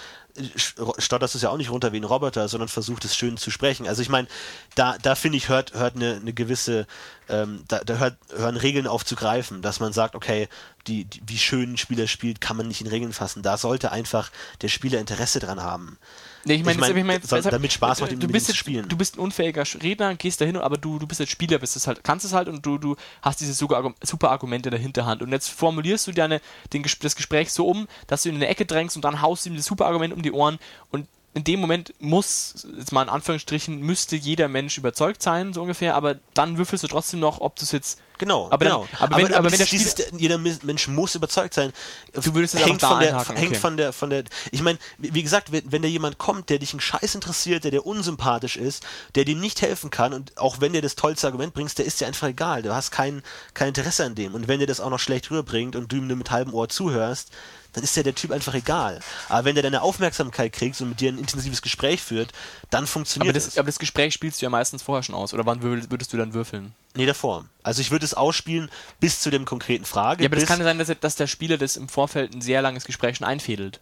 stotterst es ja auch nicht runter wie ein Roboter, sondern versucht es schön zu sprechen. Also ich meine, da, da finde ich, hört, hört eine, eine gewisse, ähm, da, da hört, hören Regeln auf zu greifen, dass man sagt, okay, die, die, wie schön ein Spieler spielt, kann man nicht in Regeln fassen. Da sollte einfach der Spieler Interesse dran haben. Nee, ich meine, Ich mein, ich mein, deshalb- damit Spaß macht, du mit bist jetzt, spielen. Du bist ein unfähiger Redner, gehst da hin, aber du, du bist jetzt Spieler, bist es halt, kannst es halt und du, du hast diese super, Argu- super Argumente in der Hinterhand. Und jetzt formulierst du deine, den, das Gespräch so um, dass du ihn in eine Ecke drängst und dann haust du ihm das super Argument um die Ohren und in dem Moment muss, jetzt mal in Anführungsstrichen, müsste jeder Mensch überzeugt sein, so ungefähr, aber dann würfelst du trotzdem noch, ob du es jetzt Genau, Aber dann- genau. aber wenn- aber wenn der dieses, jeder Mensch muss überzeugt sein. Du würdest es hängt von der, einhaken, hängt okay. von der, von der. Ich meine, wie gesagt, wenn, wenn da jemand kommt, der dich einen Scheiß interessiert, der dir unsympathisch ist, der dir nicht helfen kann und auch wenn der das tollste Argument bringst, der ist dir einfach egal. Du hast kein, kein Interesse an dem. Und wenn der das auch noch schlecht rüberbringt und du ihm nur mit halbem Ohr zuhörst, dann ist dir der Typ einfach egal. Aber wenn der deine Aufmerksamkeit kriegt und mit dir ein intensives Gespräch führt, dann funktioniert aber es. das, aber das Gespräch spielst du ja meistens vorher schon aus. Oder wann würd- würdest du dann würfeln? Nee, davor. Also ich würde es ausspielen bis zu dem konkreten Frage. Ja, aber das bis, kann ja sein, dass, dass der Spieler das im Vorfeld ein sehr langes Gespräch schon einfädelt.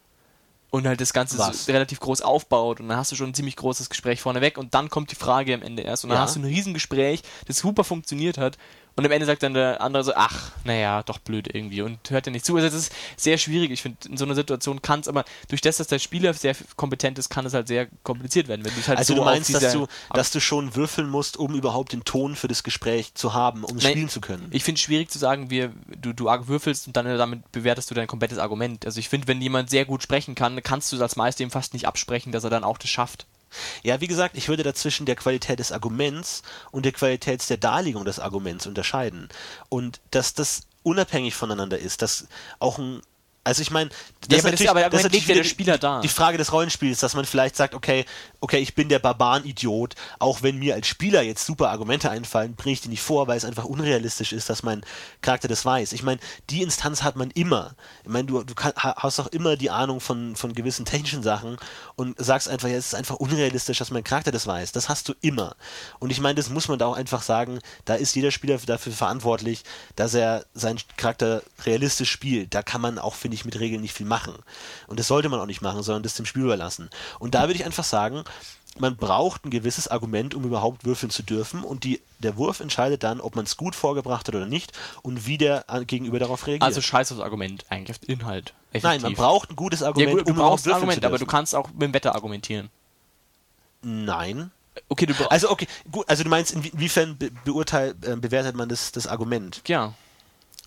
Und halt das Ganze so relativ groß aufbaut und dann hast du schon ein ziemlich großes Gespräch vorneweg und dann kommt die Frage am Ende erst und dann Ja. hast du ein Riesengespräch, das super funktioniert hat und am Ende sagt dann der andere so, ach, naja, doch blöd irgendwie und hört dir nicht zu. Also das ist sehr schwierig. Ich finde, in so einer Situation kann es aber, durch das, dass der Spieler sehr kompetent ist, kann es halt sehr kompliziert werden. Wenn du es halt Also so du meinst, dass du, dass du schon würfeln musst, um überhaupt den Ton für das Gespräch zu haben, um es Nein, spielen zu können. Ich finde es schwierig zu sagen, wir, du, du würfelst und dann damit bewertest du dein komplettes Argument. Also ich finde, wenn jemand sehr gut sprechen kann, kannst du als Meister ihm fast nicht absprechen, dass er dann auch das schafft. Ja, wie gesagt, ich würde dazwischen der Qualität des Arguments und der Qualität der Darlegung des Arguments unterscheiden. Und dass das unabhängig voneinander ist, dass auch ein also ich meine, Ja, aber das- aber Argument ist ja wieder der Spieler dar. Die Frage des Rollenspiels, dass man vielleicht sagt, okay, okay, ich bin der Barbaren-Idiot, auch wenn mir als Spieler jetzt super Argumente einfallen, bringe ich die nicht vor, weil es einfach unrealistisch ist, dass mein Charakter das weiß. Ich meine, die Instanz hat man immer. Ich meine, du, du kann, ha- hast auch immer die Ahnung von, von gewissen technischen Sachen und sagst einfach, ja, es ist einfach unrealistisch, dass mein Charakter das weiß. Das hast du immer. Und ich meine, das muss man da auch einfach sagen, da ist jeder Spieler dafür verantwortlich, dass er seinen Charakter realistisch spielt. Da kann man auch, finde ich, mit Regeln nicht viel machen. Und das sollte man auch nicht machen, sondern das dem Spiel überlassen. Und da würde ich einfach sagen, man braucht ein gewisses Argument, um überhaupt würfeln zu dürfen. Und die, der Wurf entscheidet dann, ob man es gut vorgebracht hat oder nicht und wie der äh, Gegenüber darauf reagiert. Also scheiß aufs Argument, eigentlich auf den Inhalt. Effektiv. Nein, man braucht ein gutes ja, Argument, gut, du um brauchst ein Argument, aber du kannst auch mit dem Wetter argumentieren. Nein. Okay, du Also okay, gut, also du meinst, inwie- inwiefern be beurteilt, äh, bewertet man das, das Argument? Ja.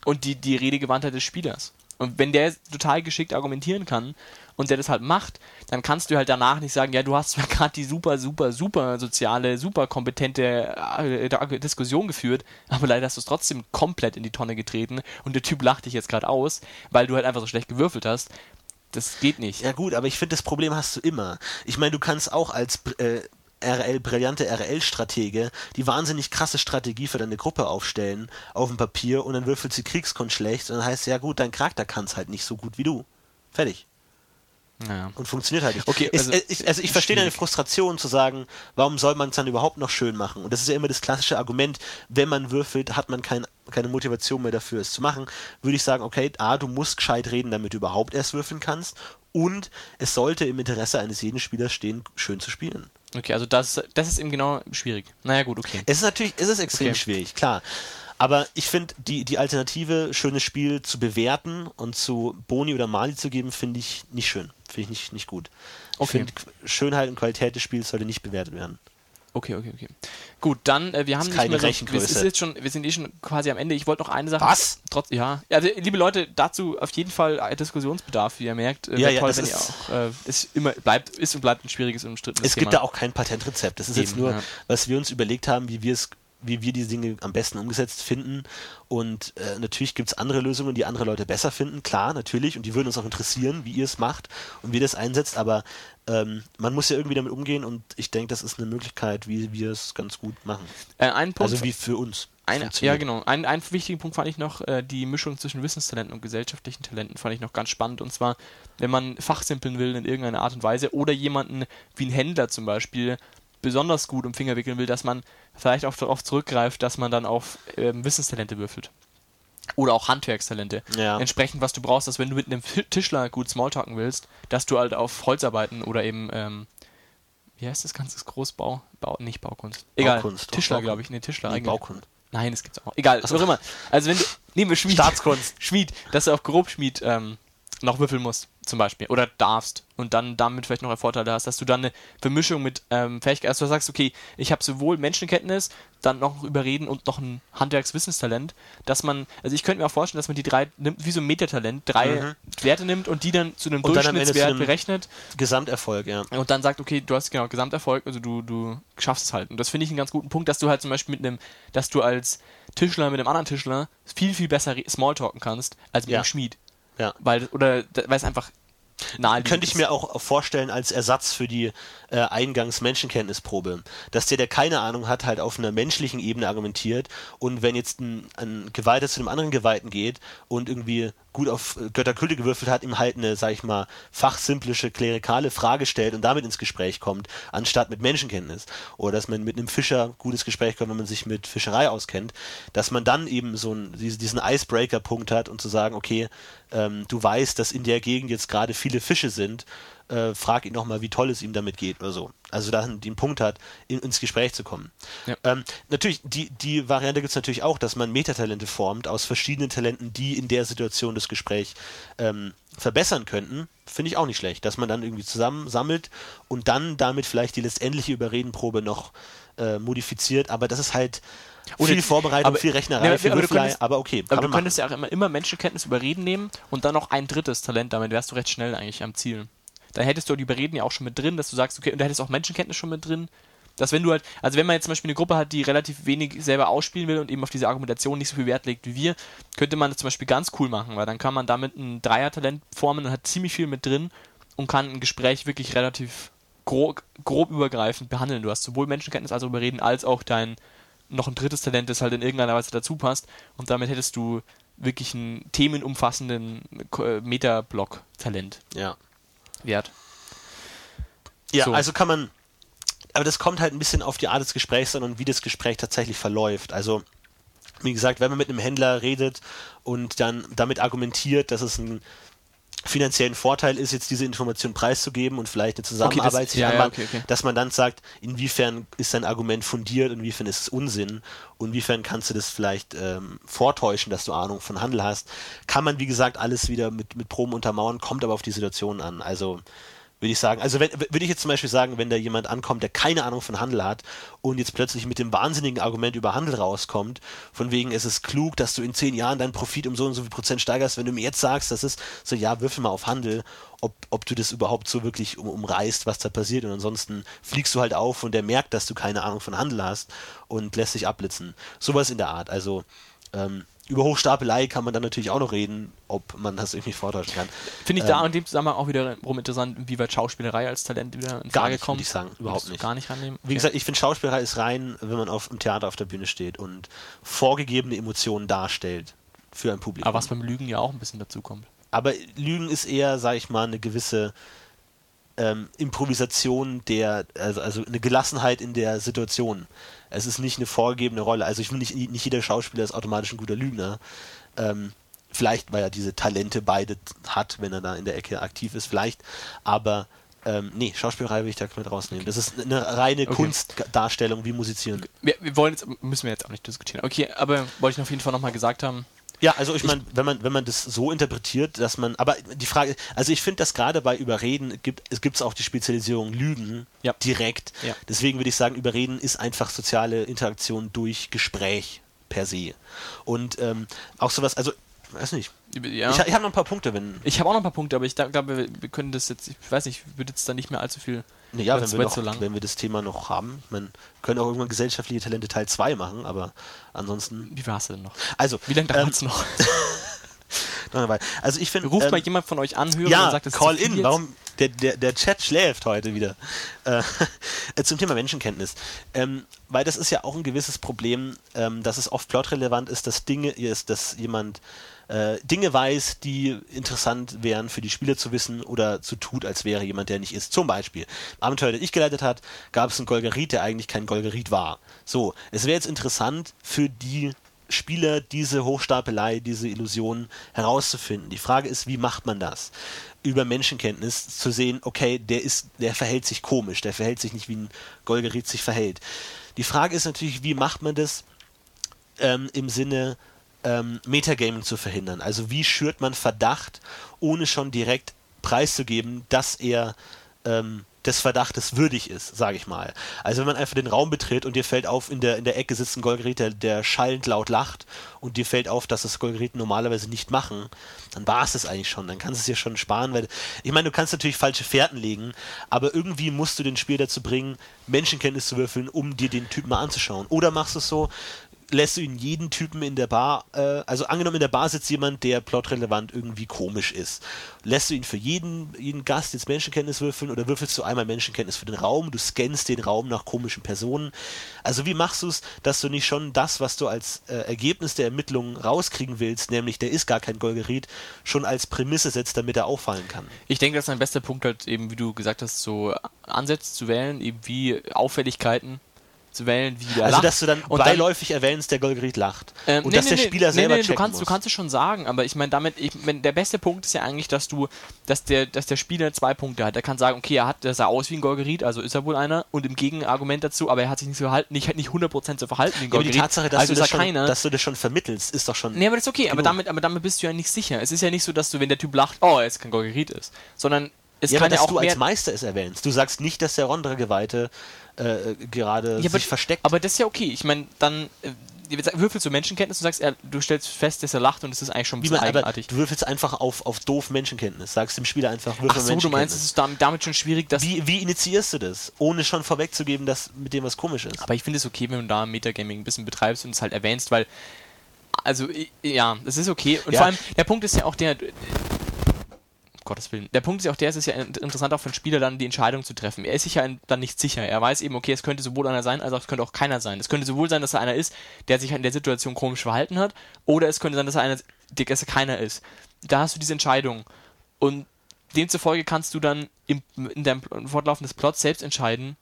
Und die, die Redegewandtheit des Spielers. Und wenn der total geschickt argumentieren kann und der das halt macht, dann kannst du halt danach nicht sagen, ja, du hast zwar gerade die super, super, super soziale, super kompetente äh, Diskussion geführt, aber leider hast du es trotzdem komplett in die Tonne getreten und der Typ lacht dich jetzt gerade aus, weil du halt einfach so schlecht gewürfelt hast. Das geht nicht. Ja gut, aber ich finde, das Problem hast du immer. Ich meine, du kannst auch als äh, RL, brillante RL-Stratege die wahnsinnig krasse Strategie für deine Gruppe aufstellen auf dem Papier und dann würfelt sie Kriegskunst schlecht und dann heißt ja gut, dein Charakter kann es halt nicht so gut wie du. Fertig. Ja. Und funktioniert halt nicht. Okay, also- äh, ich, also ich verstehe deine. Frustration zu sagen, warum soll man es dann überhaupt noch schön machen? Und das ist ja immer das klassische Argument, wenn man würfelt, hat man kein, keine Motivation mehr dafür, es zu machen. Würde ich sagen, okay, A, du musst gescheit reden, damit du überhaupt erst würfeln kannst. Und es sollte im Interesse eines jeden Spielers stehen, schön zu spielen. Okay, also das, das ist eben genau schwierig. Naja, gut, okay. Es ist natürlich, es ist extrem Okay. schwierig, klar. Aber ich finde, die, die Alternative, schönes Spiel zu bewerten und zu Boni oder Mali zu geben, finde ich nicht schön. Finde ich nicht, nicht gut. Ich Okay. finde, Qu- Schönheit und Qualität des Spiels sollte nicht bewertet werden. Okay, okay, okay. Gut, dann, äh, wir haben Ist nicht keine mehr so, wir, ist jetzt schon, wir sind eh schon quasi am Ende. Ich wollte noch eine Sache. Was? Trotz, ja. Also, liebe Leute, dazu auf jeden Fall äh, Diskussionsbedarf, wie ihr merkt. Äh, Ja, ja, toll, das wenn ist- ihr auch, äh, es immer bleibt, ist und bleibt ein schwieriges und umstrittenes Es Thema. gibt da auch kein Patentrezept. Das ist jetzt Eben, nur, ja. was wir uns überlegt haben, wie wir es wie wir die Dinge am besten umgesetzt finden. Und äh, natürlich gibt es andere Lösungen, die andere Leute besser finden, klar, natürlich. Und die würden uns auch interessieren, wie ihr es macht und wie ihr das einsetzt. Aber ähm, man muss ja irgendwie damit umgehen und ich denke, das ist eine Möglichkeit, wie wir es ganz gut machen. Äh, ein Punkt, Also wie für uns. Ein, ja, genau. Ein, einen wichtigen Punkt fand ich noch, äh, die Mischung zwischen Wissenstalenten und gesellschaftlichen Talenten fand ich noch ganz spannend. Und zwar, wenn man fachsimpeln will in irgendeiner Art und Weise oder jemanden wie ein Händler zum Beispiel besonders gut um Finger wickeln will, dass man vielleicht auch darauf zurückgreift, dass man dann auf ähm, Wissenstalente würfelt. Oder auch Handwerkstalente. Ja. Entsprechend, was du brauchst, dass wenn du mit einem Tischler gut Smalltalken willst, dass du halt auf Holzarbeiten oder eben, ähm, wie heißt das ganze Großbau? Bau, nicht Baukunst. Egal. Baukunst, Tischler, glaube ich. Nee, Tischler Nee, eigentlich. Baukunst. Nein, das gibt's auch. Egal, was auch immer. Also wenn du, nehmen wir Schmied. Staatskunst. Schmied, dass du auf Grobschmied ähm, noch würfeln musst, zum Beispiel. Oder darfst. Und dann damit vielleicht noch Vorteile hast, dass du dann eine Vermischung mit ähm, Fähigkeiten, also du sagst, okay, ich habe sowohl Menschenkenntnis, dann noch Überreden und noch ein Handwerkswissenstalent, dass man, also ich könnte mir auch vorstellen, dass man die drei nimmt, wie so ein Metatalent, drei Werte nimmt und die dann zu einem Und Durchschnittswert einem- berechnet Gesamterfolg, ja. und dann sagt, okay, du hast genau Gesamterfolg, also du, du schaffst es halt. Und das finde ich einen ganz guten Punkt, dass du halt zum Beispiel mit einem, dass du als Tischler mit einem anderen Tischler viel, viel besser Smalltalken kannst, als mit Ja. einem Schmied. Ja. Weil, oder, weil es einfach nahe Könnte ich mir auch vorstellen als Ersatz für die äh, Eingangs-Menschenkenntnisprobe, dass der, der keine Ahnung hat, halt auf einer menschlichen Ebene argumentiert und wenn jetzt ein, ein Geweihter zu einem anderen Geweihten geht und irgendwie gut auf äh, Götterkülte gewürfelt hat, ihm halt eine, sag ich mal, fachsimplische, klerikale Frage stellt und damit ins Gespräch kommt, anstatt mit Menschenkenntnis. Oder dass man mit einem Fischer gutes Gespräch kommt, wenn man sich mit Fischerei auskennt, dass man dann eben so einen, diesen Icebreaker-Punkt hat und zu sagen, okay, ähm, du weißt, dass in der Gegend jetzt gerade viele Fische sind, äh, frag ihn nochmal, wie toll es ihm damit geht oder so. Also da den Punkt hat, in, ins Gespräch zu kommen. Ja. Ähm, natürlich, die, die Variante gibt es natürlich auch, dass man Metatalente formt aus verschiedenen Talenten, die in der Situation das Gespräch ähm, verbessern könnten. Finde ich auch nicht schlecht, dass man dann irgendwie zusammen sammelt und dann damit vielleicht die letztendliche Überredenprobe noch äh, modifiziert. Aber das ist halt Oder- viel Vorbereitung, aber- viel Rechnerei, Ja, viel aber Würfelei, aber okay, Aber du man machen. könntest ja auch immer, immer Menschenkenntnis überreden nehmen und dann noch ein drittes Talent, damit wärst du recht schnell eigentlich am Ziel. Dann hättest du die Überreden ja auch schon mit drin, dass du sagst, okay, und da hättest auch Menschenkenntnis schon mit drin. Dass wenn du halt, also wenn man jetzt zum Beispiel eine Gruppe hat, die relativ wenig selber ausspielen will und eben auf diese Argumentation nicht so viel Wert legt wie wir, könnte man das zum Beispiel ganz cool machen, weil dann kann man damit ein Dreier-Talent formen und hat ziemlich viel mit drin und kann ein Gespräch wirklich relativ grob, grob übergreifend behandeln. Du hast sowohl Menschenkenntnis als auch Überreden, als auch dein noch ein drittes Talent, das halt in irgendeiner Weise dazu passt. Und damit hättest du wirklich einen themenumfassenden Metablock-Talent. Ja. Wert. Ja, So. also kann man, aber das kommt halt ein bisschen auf die Art des Gesprächs an und wie das Gespräch tatsächlich verläuft. Also, wie gesagt, wenn man mit einem Händler redet und dann damit argumentiert, dass es ein finanziellen Vorteil ist, jetzt diese Information preiszugeben und vielleicht eine Zusammenarbeit das- sich ja, ja, anbahnt, okay, okay. dass man dann sagt, inwiefern ist dein Argument fundiert, inwiefern ist es Unsinn, inwiefern kannst du das vielleicht ähm, vortäuschen, dass du Ahnung von Handel hast, kann man, wie gesagt, alles wieder mit, mit Proben untermauern, kommt aber auf die Situation an. Also würde ich sagen. Also wenn, würde ich jetzt zum Beispiel sagen, wenn da jemand ankommt, der keine Ahnung von Handel hat und jetzt plötzlich mit dem wahnsinnigen Argument über Handel rauskommt, von wegen es ist klug, dass du in zehn Jahren deinen Profit um so und so viel Prozent steigerst, wenn du mir jetzt sagst, das ist so, ja, würfel mal auf Handel, ob, ob du das überhaupt so wirklich um, umreißt, was da passiert und ansonsten fliegst du halt auf und der merkt, dass du keine Ahnung von Handel hast und lässt sich abblitzen. Sowas in der Art. Also ähm, über Hochstapelei kann man dann natürlich auch noch reden, ob man das irgendwie vortäuschen kann. Finde ich ähm, da in dem Zusammenhang auch wiederum interessant, wie weit Schauspielerei als Talent wieder in Frage nicht, kommt. ich sagen, überhaupt nicht. Gar nicht rannehmen. Okay. Wie gesagt, ich finde Schauspielerei ist rein, wenn man auf, im Theater auf der Bühne steht und vorgegebene Emotionen darstellt für ein Publikum. Aber was beim Lügen ja auch ein bisschen dazu kommt. Aber Lügen ist eher, sag ich mal, eine gewisse ähm, Improvisation der, also, also eine Gelassenheit in der Situation. Es ist nicht eine vorgegebene Rolle. Also ich finde, nicht, nicht jeder Schauspieler ist automatisch ein guter Lügner. Ähm, vielleicht, weil er diese Talente beide hat, wenn er da in der Ecke aktiv ist, vielleicht. Aber ähm, nee, Schauspielerei will ich da mit rausnehmen. Das ist eine reine okay. Kunstdarstellung wie Musizieren. Wir, wir, wollen jetzt, müssen wir jetzt auch nicht diskutieren. Okay, aber wollte ich auf jeden Fall nochmal gesagt haben, ja, also ich meine, wenn man, wenn man das so interpretiert, dass man, aber die Frage, also ich finde, dass gerade bei Überreden gibt es gibt auch die Spezialisierung Lügen ja. direkt. Ja. Deswegen würde ich sagen, Überreden ist einfach soziale Interaktion durch Gespräch per se. Und ähm, auch sowas, also weiß nicht. Ja. Ich, ich habe noch ein paar Punkte, wenn. Ich habe auch noch ein paar Punkte, aber ich glaube, wir, wir, können das jetzt, ich weiß nicht, ich würde jetzt da nicht mehr allzu viel. Ja, wenn wir, noch, so wenn wir das Thema noch haben. Man können auch irgendwann gesellschaftliche Talente Teil 2 machen, aber ansonsten. Wie war es denn noch? Also. Wie lange dauert es ähm, noch? also ich finde. Ruft ähm, mal jemand von euch an, hören ja, und sagt, es Call in, jetzt? warum? Der, der, der Chat schläft heute wieder. Äh, zum Thema Menschenkenntnis. Ähm, weil das ist ja auch ein gewisses Problem, ähm, dass es oft plotrelevant ist, dass Dinge ist, dass jemand äh, Dinge weiß, die interessant wären für die Spieler zu wissen oder zu tut, als wäre jemand, der nicht ist. Zum Beispiel, im Abenteuer, das ich geleitet hat, gab es einen Golgerit, der eigentlich kein Golgerit war. So, es wäre jetzt interessant für die Spieler diese Hochstapelei, diese Illusion herauszufinden. Die Frage ist, wie macht man das? Über Menschenkenntnis zu sehen, okay, der ist, der verhält sich komisch, der verhält sich nicht wie ein Golgerit sich verhält. Die Frage ist natürlich, wie macht man das ähm, im Sinne ähm, Metagaming zu verhindern? Also wie schürt man Verdacht, ohne schon direkt preiszugeben, dass er ähm, des Verdachtes würdig ist, sage ich mal. Also wenn man einfach den Raum betritt und dir fällt auf, in der, in der Ecke sitzt ein Golgerit, der, der schallend laut lacht und dir fällt auf, dass das Golgerit normalerweise nicht machen, dann war es das eigentlich schon. Dann kannst du es dir schon sparen, weil ich meine, du kannst natürlich falsche Fährten legen, aber irgendwie musst du den Spiel dazu bringen, Menschenkenntnis zu würfeln, um dir den Typen mal anzuschauen. Oder machst du es so, lässt du ihn jeden Typen in der Bar, äh, also angenommen in der Bar sitzt jemand, der plotrelevant irgendwie komisch ist. Lässt du ihn für jeden, jeden Gast jetzt Menschenkenntnis würfeln oder würfelst du einmal Menschenkenntnis für den Raum? Du scannst den Raum nach komischen Personen. Also wie machst du es, dass du nicht schon das, was du als äh, Ergebnis der Ermittlungen rauskriegen willst, nämlich der ist gar kein Golgerit, schon als Prämisse setzt, damit er auffallen kann? Ich denke, das ist ein bester Punkt halt eben, wie du gesagt hast, so Ansätze zu wählen, eben wie Auffälligkeiten zu wählen, wie der Also, lacht. dass du dann Und beiläufig erwähnst, der Golgerit lacht. Ähm, und nee, dass nee, der Spieler nee, selber nee, du kannst, muss. du kannst es schon sagen, aber ich meine damit, ich mein, der beste Punkt ist ja eigentlich, dass du, dass der, dass der Spieler zwei Punkte hat. Er kann sagen, okay, er hat, der sah aus wie ein Golgerit, also ist er wohl einer, und im Gegenargument dazu, aber er hat sich nicht so verhalten, nicht, nicht 100% so verhalten wie ein ja, aber Golgerit. die Tatsache, dass, also du das schon, keiner. dass du das schon vermittelst, ist doch schon. Nee, aber das ist okay, aber damit, aber damit bist du ja nicht sicher. Es ist ja nicht so, dass du, wenn der Typ lacht, oh, er ist kein Golgerit ist, sondern es ja, kann aber ja dass auch du als Meister es erwähnst. Du sagst nicht, dass der Rondre-Geweihte äh, gerade Ja, sich aber, versteckt. aber das ist ja okay. Ich meine, dann äh, würfelst du Menschenkenntnis und sagst, er, du stellst fest, dass er lacht und es ist eigentlich schon ein Wie bisschen man, aber eigenartig. du würfelst einfach auf, auf doof Menschenkenntnis. Sagst dem Spieler einfach Ach würfel so, du meinst, es ist damit, schon schwierig, dass. wie, wie initiierst du das? Ohne schon vorwegzugeben, dass mit dem was komisch ist. Aber ich finde es okay, wenn du da Metagaming ein bisschen betreibst und es halt erwähnst, weil. Also, ja, das ist okay. Und Ja. vor allem, der Punkt ist ja auch der. Gottes Willen. Der Punkt ist ja auch der, es ist ja in- interessant auch für den Spieler dann die Entscheidung zu treffen. Er ist sich ja dann nicht sicher. Er weiß eben, okay, es könnte sowohl einer sein, als auch es könnte auch keiner sein. Es könnte sowohl sein, dass er einer ist, der sich in der Situation komisch verhalten hat, oder es könnte sein, dass er einer, dass er keiner ist. Da hast du diese Entscheidung. Und demzufolge kannst du dann im, in deinem Fortlaufen des Plots selbst entscheiden,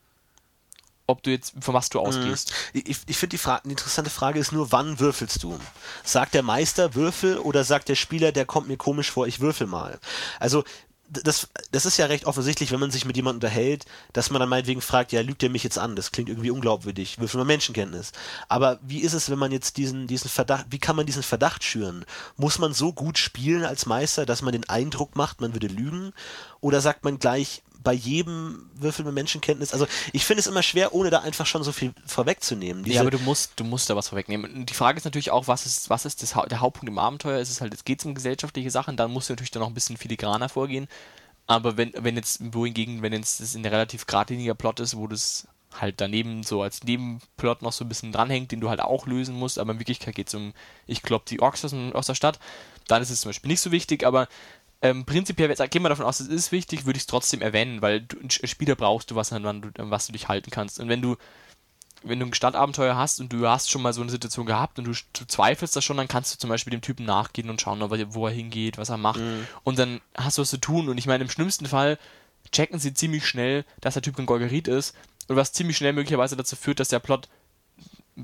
ob du jetzt, von was du ausgehst. Ich, ich finde die, Fra die interessante Frage ist nur, wann würfelst du? Sagt der Meister Würfel oder sagt der Spieler, der kommt mir komisch vor, ich würfel mal? Also das, das ist ja recht offensichtlich, wenn man sich mit jemandem unterhält, dass man dann meinetwegen fragt, ja, lügt er mich jetzt an? Das klingt irgendwie unglaubwürdig. Würfel mal Menschenkenntnis. Aber wie ist es, wenn man jetzt diesen, diesen Verdacht, wie kann man diesen Verdacht schüren? Muss man so gut spielen als Meister, dass man den Eindruck macht, man würde lügen? Oder sagt man gleich, bei jedem Würfel mit Menschenkenntnis. Also ich finde es immer schwer, ohne da einfach schon so viel vorwegzunehmen. ja, aber du musst, du musst da was vorwegnehmen. Und die Frage ist natürlich auch, was ist, was ist das, der Hauptpunkt im Abenteuer? Ist es halt, es geht um gesellschaftliche Sachen, dann musst du natürlich dann noch ein bisschen filigraner vorgehen. Aber wenn, wenn jetzt, wohingegen, wenn jetzt das in der relativ geradliniger Plot ist, wo das halt daneben so als Nebenplot noch so ein bisschen dranhängt, den du halt auch lösen musst, aber in Wirklichkeit geht es um, ich klopp die Orks aus, aus, der Stadt, dann ist es zum Beispiel nicht so wichtig, aber ähm, prinzipiell, gehen wir davon aus, es ist wichtig, würde ich es trotzdem erwähnen, weil du, einen Spieler brauchst du was, an was du dich halten kannst. Und wenn du wenn du ein Stadtabenteuer hast und du hast schon mal so eine Situation gehabt und du, du zweifelst das schon, dann kannst du zum Beispiel dem Typen nachgehen und schauen, wo er hingeht, was er macht. Mhm. Und dann hast du was zu tun. Und ich meine, im schlimmsten Fall checken sie ziemlich schnell, dass der Typ ein Golgerit ist. Und was ziemlich schnell möglicherweise dazu führt, dass der Plot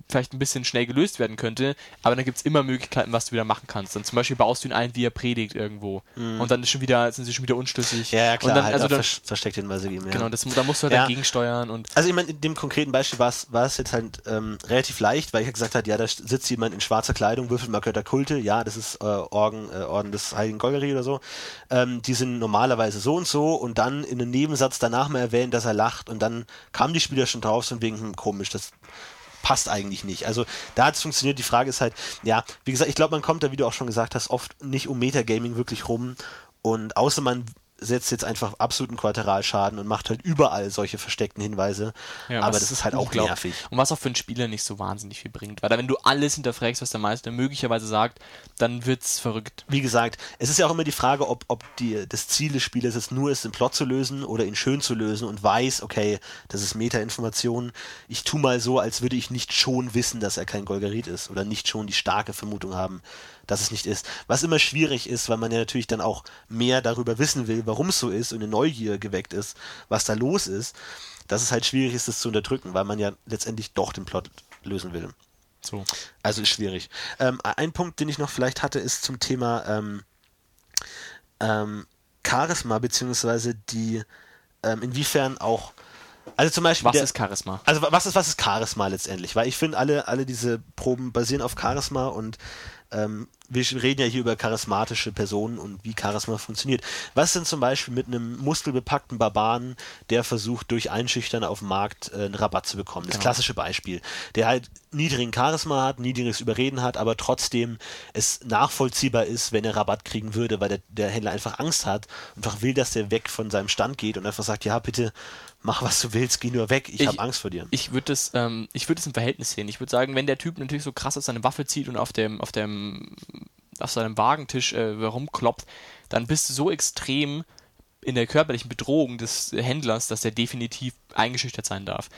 vielleicht ein bisschen schnell gelöst werden könnte, aber dann gibt es immer Möglichkeiten, was du wieder machen kannst. Dann zum Beispiel baust du ihn ein, wie er predigt irgendwo. Mhm. Und dann ist schon wieder, sind sie schon wieder unschlüssig. Ja, ja klar, und dann, halt also dann, versteckt Hinweise geben. Ja. Genau, das, da musst du halt ja. dagegen steuern. Und also ich meine, in dem konkreten Beispiel war es jetzt halt ähm, relativ leicht, weil ich gesagt habe, ja, da sitzt jemand in schwarzer Kleidung, würfelt mal Götter Kulte, ja, das ist äh, Orden, äh, Orden des Heiligen Golgari oder so. Ähm, die sind normalerweise so und so und dann in einem Nebensatz danach mal erwähnen, dass er lacht und dann kamen die Spieler schon drauf, so wegen, hm, komisch, das passt eigentlich nicht. Also da hat es funktioniert. Die Frage ist halt, ja, wie gesagt, ich glaube, man kommt da, wie du auch schon gesagt hast, oft nicht um Metagaming wirklich rum. Und außer man setzt jetzt einfach absoluten Quateralschaden und macht halt überall solche versteckten Hinweise. Ja, aber das ist halt auch nervig. Und was auch für einen Spieler nicht so wahnsinnig viel bringt. Weil da, wenn du alles hinterfragst, was der Meister möglicherweise sagt, dann wird's verrückt. Wie gesagt, es ist ja auch immer die Frage, ob, ob die, das Ziel des Spielers es nur ist, den Plot zu lösen oder ihn schön zu lösen und weiß, okay, das ist Meta-Information. Ich tu mal so, als würde ich nicht schon wissen, dass er kein Golgarit ist oder nicht schon die starke Vermutung haben, dass es nicht ist. Was immer schwierig ist, weil man ja natürlich dann auch mehr darüber wissen will, warum es so ist und eine Neugier geweckt ist, was da los ist, dass es halt schwierig ist, das zu unterdrücken, weil man ja letztendlich doch den Plot lösen will. So. Also ist schwierig. Ähm, ein Punkt, den ich noch vielleicht hatte, ist zum Thema ähm, ähm, Charisma, beziehungsweise die, ähm, inwiefern auch also zum Beispiel. Was der, ist Charisma? Also was ist, was ist Charisma letztendlich? Weil ich finde, alle, alle diese Proben basieren auf Charisma und ähm, wir reden ja hier über charismatische Personen und wie Charisma funktioniert. Was denn zum Beispiel mit einem muskelbepackten Barbaren, der versucht, durch Einschüchtern auf dem Markt äh, einen Rabatt zu bekommen? Das genau. klassische Beispiel. Der halt niedrigen Charisma hat, niedriges Überreden hat, aber trotzdem es nachvollziehbar ist, wenn er Rabatt kriegen würde, weil der, der Händler einfach Angst hat und einfach will, dass der weg von seinem Stand geht und einfach sagt, ja, bitte mach was du willst, geh nur weg, ich, ich habe Angst vor dir. Ich würde es, ähm, ich würde es im Verhältnis sehen. Ich würde sagen, wenn der Typ natürlich so krass aus seine Waffe zieht und auf dem, auf dem, auf seinem Wagentisch äh, rumkloppt, dann bist du so extrem in der körperlichen Bedrohung des Händlers, dass er definitiv eingeschüchtert sein darf.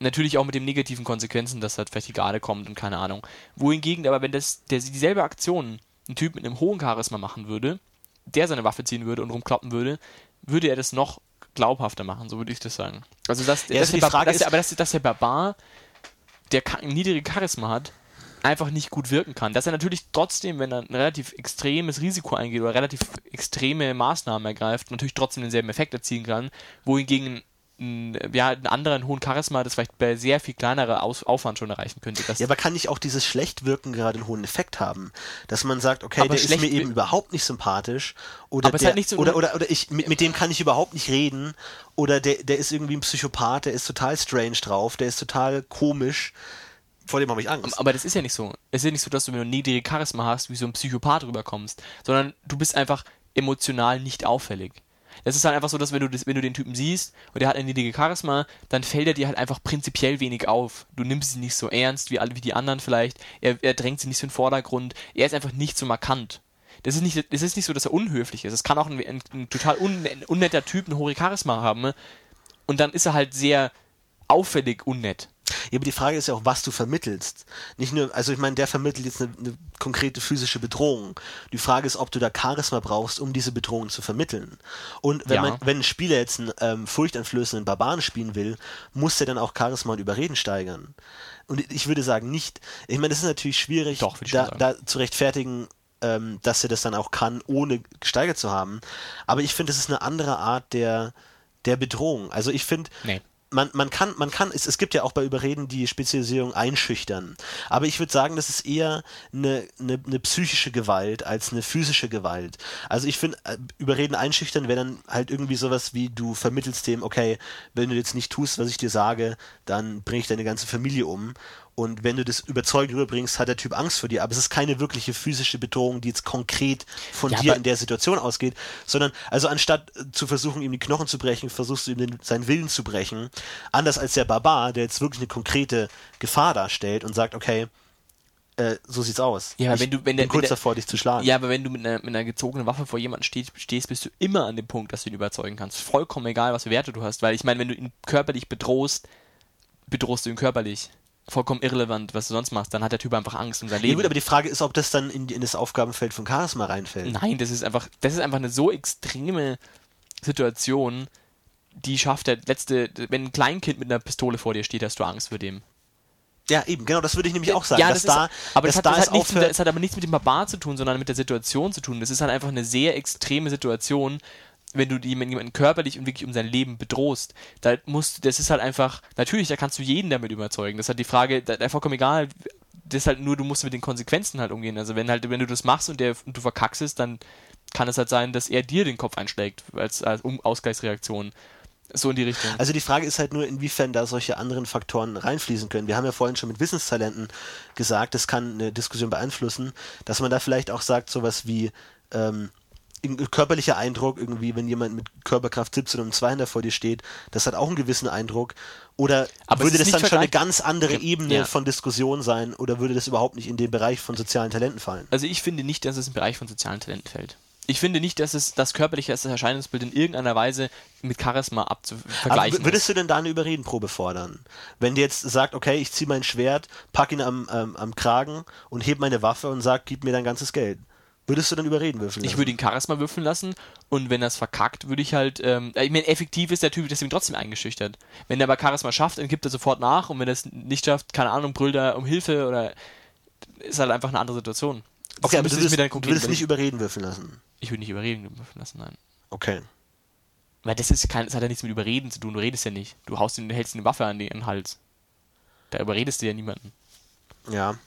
Natürlich auch mit den negativen Konsequenzen, dass halt vielleicht die Garde kommt und keine Ahnung. Wohingegen aber, wenn das, der dieselbe Aktion ein Typ mit einem hohen Charisma machen würde, der seine Waffe ziehen würde und rumkloppen würde, würde er das noch glaubhafter machen, so würde ich das sagen. Also, dass, ja, dass, der, Frage dass, aber dass, dass der Barbar, der ein niedriges Charisma hat, einfach nicht gut wirken kann. Dass er natürlich trotzdem, wenn er ein relativ extremes Risiko eingeht oder relativ extreme Maßnahmen ergreift, natürlich trotzdem denselben Effekt erzielen kann, wohingegen ja, einen anderen hohen Charisma, das vielleicht bei sehr viel kleinerer Aus Aufwand schon erreichen könnte. ja, aber kann nicht auch dieses Schlechtwirken gerade einen hohen Effekt haben? Dass man sagt, okay, aber der ist mir eben überhaupt nicht sympathisch oder, der, halt so oder, oder, oder ich, mit, mit, dem kann ich überhaupt nicht reden oder der, der ist irgendwie ein Psychopath, der ist total strange drauf, der ist total komisch. Vor dem habe ich Angst. Aber das ist ja nicht so. Es ist ja nicht so, dass du, wenn du niedrige Charisma hast, wie so ein Psychopath rüberkommst, sondern du bist einfach emotional nicht auffällig. Es ist halt einfach so, dass wenn du, das, wenn du den Typen siehst und der hat eine niedrige Charisma, dann fällt er dir halt einfach prinzipiell wenig auf. Du nimmst ihn nicht so ernst wie, wie die anderen vielleicht. Er, er drängt sie nicht so in den Vordergrund. Er ist einfach nicht so markant. Das ist nicht, das ist nicht so, dass er unhöflich ist. Es kann auch ein, ein, ein total un, ein unnetter Typ ein hohe Charisma haben. Und dann ist er halt sehr auffällig unnett. Ja, aber die Frage ist ja auch, was du vermittelst. Nicht nur, also ich meine, der vermittelt jetzt eine, eine, konkrete physische Bedrohung. Die Frage ist, ob du da Charisma brauchst, um diese Bedrohung zu vermitteln. Und wenn, ja. man, wenn ein Spieler jetzt einen ähm, furchteinflößenden Barbaren spielen will, muss er dann auch Charisma und Überreden steigern. Und ich würde sagen, nicht. Ich meine, das ist natürlich schwierig, Doch, da, da zu rechtfertigen, ähm, dass er das dann auch kann, ohne gesteigert zu haben. Aber ich finde, das ist eine andere Art der, der Bedrohung. Also ich finde, nee man, man kann, man kann, es, es gibt ja auch bei Überreden die Spezialisierung einschüchtern. Aber ich würde sagen, das ist eher eine, eine, eine psychische Gewalt als eine physische Gewalt. Also ich finde, äh, Überreden einschüchtern wäre dann halt irgendwie sowas wie, du vermittelst dem, okay, wenn du jetzt nicht tust, was ich dir sage, dann bringe ich deine ganze Familie um. Und wenn du das überzeugend rüberbringst, hat der Typ Angst vor dir. Aber es ist keine wirkliche physische Bedrohung, die jetzt konkret von Ja, dir in der Situation ausgeht, sondern also anstatt zu versuchen, ihm die Knochen zu brechen, versuchst du ihm den, seinen Willen zu brechen. Anders als der Barbar, der jetzt wirklich eine konkrete Gefahr darstellt und sagt, okay, äh, so sieht's aus. Ja, aber ich wenn du- wenn bin der- kurz wenn der- davor, dich zu schlagen. Ja, aber wenn du mit einer, mit einer gezogenen Waffe vor jemanden stehst, stehst, bist du immer an dem Punkt, dass du ihn überzeugen kannst. Vollkommen egal, was für Werte du hast. Weil ich meine, wenn du ihn körperlich bedrohst, bedrohst du ihn körperlich. Vollkommen irrelevant, was du sonst machst. Dann hat der Typ einfach Angst um sein Ja, Leben. gut, aber die Frage ist, ob das dann in, in das Aufgabenfeld von Charisma reinfällt. Nein, das ist einfach, das ist einfach eine so extreme Situation, die schafft der letzte, wenn ein Kleinkind mit einer Pistole vor dir steht, hast du Angst vor dem. Ja, eben, genau, das würde ich nämlich auch sagen. ja, das da, ist, aber dass das, hat, da das, hat nichts mit, es hat aber nichts mit dem Barbar zu tun, sondern mit der Situation zu tun. Das ist halt einfach eine sehr extreme Situation, wenn du jemanden körperlich und wirklich um sein Leben bedrohst. Da musst, das ist halt einfach, natürlich, da kannst du jeden damit überzeugen. Das ist halt die Frage, da, da vollkommen egal. Das ist halt nur, du musst mit den Konsequenzen halt umgehen. Also wenn halt, wenn du das machst und, der, und du verkackst es, dann kann es halt sein, dass er dir den Kopf einschlägt als, als um Ausgleichsreaktion. So in die Richtung. Also die Frage ist halt nur, inwiefern da solche anderen Faktoren reinfließen können. Wir haben ja vorhin schon mit Wissenstalenten gesagt, das kann eine Diskussion beeinflussen, dass man da vielleicht auch sagt, sowas wie ähm, körperlicher Eindruck, irgendwie, wenn jemand mit Körperkraft 17 und 200 vor dir steht, das hat auch einen gewissen Eindruck. Oder Aber würde das dann schon eine ganz andere. Ebene Ja. von Diskussion sein oder würde das überhaupt nicht in den Bereich von sozialen Talenten fallen? Also ich finde nicht, dass es im Bereich von sozialen Talenten fällt. Ich finde nicht, dass es das körperliche das Erscheinungsbild in irgendeiner Weise mit Charisma abzu Aber vergleichen w- würdest du denn da eine Überredenprobe fordern? Wenn der jetzt sagt, okay, ich ziehe mein Schwert, pack ihn am, ähm, am Kragen und heb meine Waffe und sag, gib mir dein ganzes Geld. Würdest du dann überreden würfeln? Ich lassen? würde ihn Charisma würfeln lassen und wenn er es verkackt, würde ich halt, ähm, ich meine, effektiv ist der Typ deswegen trotzdem eingeschüchtert. Wenn er aber Charisma schafft, dann gibt er sofort nach und wenn er es nicht schafft, keine Ahnung, brüllt er um Hilfe oder ist halt einfach eine andere Situation. Das Okay, aber du ich würdest, du würdest nicht überreden würfeln lassen. Ich würde nicht überreden würfeln lassen, nein. Okay. Weil das ist kein, das hat ja nichts mit Überreden zu tun, du redest ja nicht. Du haust ihn, hältst ihm eine Waffe an den Hals. Da überredest du ja niemanden. Ja.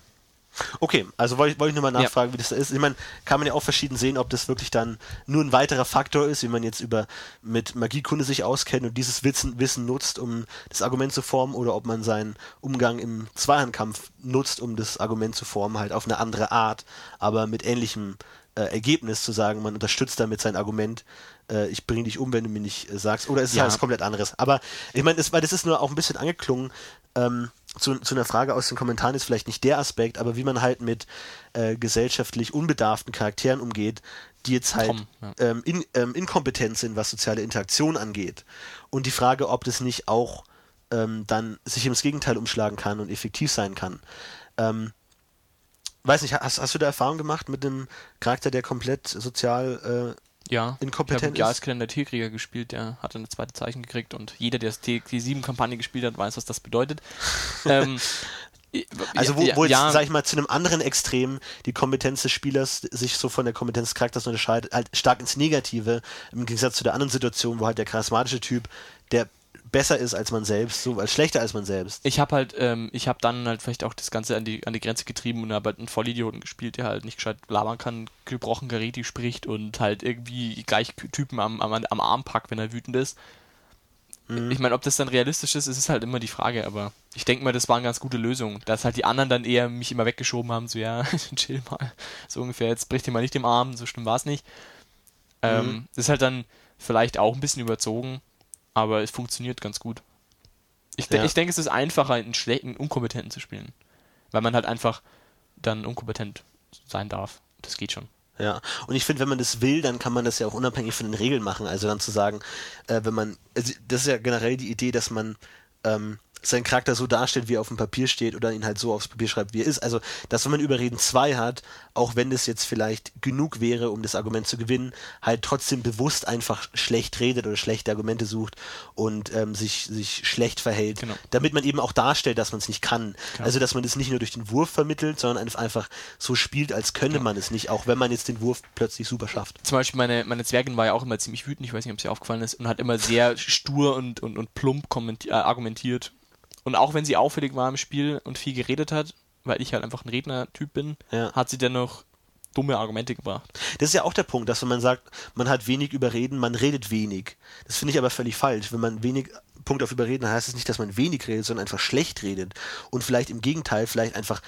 Okay, also wollte ich, wollte ich nur mal Ja. nachfragen, wie das da ist. Ich meine, kann man ja auch verschieden sehen, ob das wirklich dann nur ein weiterer Faktor ist, wie man jetzt über mit Magiekunde sich auskennt und dieses Wissen, Wissen nutzt, um das Argument zu formen, oder ob man seinen Umgang im Zweihandkampf nutzt, um das Argument zu formen, halt auf eine andere Art, aber mit ähnlichem äh, Ergebnis zu sagen, man unterstützt damit sein Argument, äh, ich bringe dich um, wenn du mir nicht äh, sagst, oder es ist Ja. halt was komplett anderes. Aber ich meine, das, weil das ist nur auch ein bisschen angeklungen, ähm, zu, zu einer Frage aus den Kommentaren ist vielleicht nicht der Aspekt, aber wie man halt mit äh, gesellschaftlich unbedarften Charakteren umgeht, die jetzt halt Tom, ja. ähm, in, ähm, inkompetent sind, was soziale Interaktion angeht. Und die Frage, ob das nicht auch ähm, dann sich ins Gegenteil umschlagen kann und effektiv sein kann. Ähm, weiß nicht, hast, hast du da Erfahrung gemacht mit einem Charakter, der komplett sozial äh, Ja, Inkompetent ich habe ist? Tierkrieger gespielt, der hat eine zweite Zeichen gekriegt und jeder, der das T7-Kampagne gespielt hat, weiß, was das bedeutet. ähm, Also wo, ja, wo jetzt, ja, sag ich mal, zu einem anderen Extrem die Kompetenz des Spielers sich so von der Kompetenz des Charakters unterscheidet, halt stark ins Negative, im Gegensatz zu der anderen Situation, wo halt der charismatische Typ, der besser ist als man selbst, so als schlechter als man selbst. ich habe halt, ähm, ich habe dann halt vielleicht auch das Ganze an die, an die Grenze getrieben und habe halt einen Vollidioten gespielt, der halt nicht gescheit labern kann, gebrochen Gareti spricht und halt irgendwie gleich Typen am, am, am Arm packt, wenn er wütend ist. Ich meine, ob das dann realistisch ist, ist es halt immer die Frage, aber ich denke mal, das war eine ganz gute Lösung. Dass halt die anderen dann eher mich immer weggeschoben haben, so ja, chill mal, so ungefähr, jetzt bricht dir mal nicht den Arm, so schlimm war es nicht. Ähm, das ist halt dann vielleicht auch ein bisschen überzogen, aber es funktioniert ganz gut. Ich, de Ja. ich denke, es ist einfacher, einen schlechten, unkompetenten zu spielen. Weil man halt einfach dann unkompetent sein darf. Das geht schon. Ja, und ich finde, wenn man das will, dann kann man das ja auch unabhängig von den Regeln machen. Also dann zu sagen, äh, wenn man, also das ist ja generell die Idee, dass man ähm, seinen Charakter so darstellt, wie er auf dem Papier steht oder ihn halt so aufs Papier schreibt, wie er ist. Also, dass wenn man Überreden 2 hat, auch wenn das jetzt vielleicht genug wäre, um das Argument zu gewinnen, halt trotzdem bewusst einfach schlecht redet oder schlechte Argumente sucht und ähm, sich, sich schlecht verhält, Genau. damit man eben auch darstellt, dass man es nicht kann. Klar. Also, dass man es nicht nur durch den Wurf vermittelt, sondern einfach so spielt, als könne man es nicht, auch wenn man jetzt den Wurf plötzlich super schafft. Zum Beispiel meine, meine Zwergin war ja auch immer ziemlich wütend, ich weiß nicht, ob es ihr aufgefallen ist, und hat immer sehr stur und, und, und plump äh, argumentiert. Und auch wenn sie auffällig war im Spiel und viel geredet hat, weil ich halt einfach ein Rednertyp bin, Ja. hat sie dennoch dumme Argumente gebracht. Das ist ja auch der Punkt, dass wenn man sagt, man hat wenig Überreden, man redet wenig. Das finde ich aber völlig falsch. Wenn man wenig Punkt auf Überreden heißt es nicht, dass man wenig redet, sondern einfach schlecht redet. Und vielleicht im Gegenteil, vielleicht einfach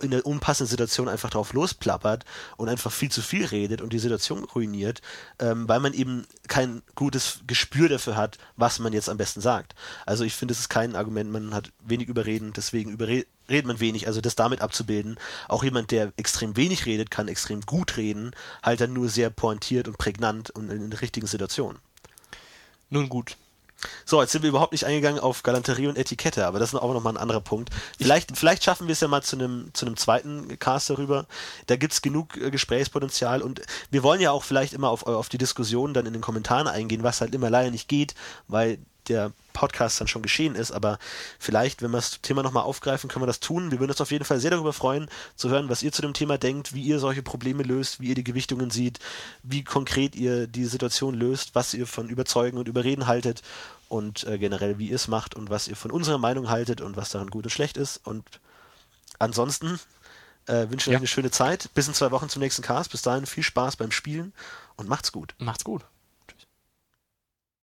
in einer unpassenden Situation einfach drauf losplappert und einfach viel zu viel redet und die Situation ruiniert, ähm, weil man eben kein gutes Gespür dafür hat, was man jetzt am besten sagt. Also ich finde, es ist kein Argument, man hat wenig Überreden, deswegen überre redet man wenig, also das damit abzubilden. Auch jemand, der extrem wenig redet, kann extrem gut reden, halt dann nur sehr pointiert und prägnant und in der richtigen Situation. Nun gut. So, jetzt sind wir überhaupt nicht eingegangen auf Galanterie und Etikette, aber das ist auch nochmal ein anderer Punkt. Vielleicht, vielleicht schaffen wir es ja mal zu einem, zu einem zweiten Cast darüber. Da gibt's genug äh, Gesprächspotenzial und wir wollen ja auch vielleicht immer auf, auf die Diskussion dann in den Kommentaren eingehen, was halt immer leider nicht geht, weil der Podcast dann schon geschehen ist, aber vielleicht, wenn wir das Thema nochmal aufgreifen, können wir das tun. Wir würden uns auf jeden Fall sehr darüber freuen, zu hören, was ihr zu dem Thema denkt, wie ihr solche Probleme löst, wie ihr die Gewichtungen seht, wie konkret ihr die Situation löst, was ihr von Überzeugen und Überreden haltet und äh, generell, wie ihr es macht und was ihr von unserer Meinung haltet und was daran gut und schlecht ist. Und ansonsten äh, wünsche ich Ja. euch eine schöne Zeit. Bis in zwei Wochen zum nächsten Cast. Bis dahin viel Spaß beim Spielen und macht's gut. Macht's gut.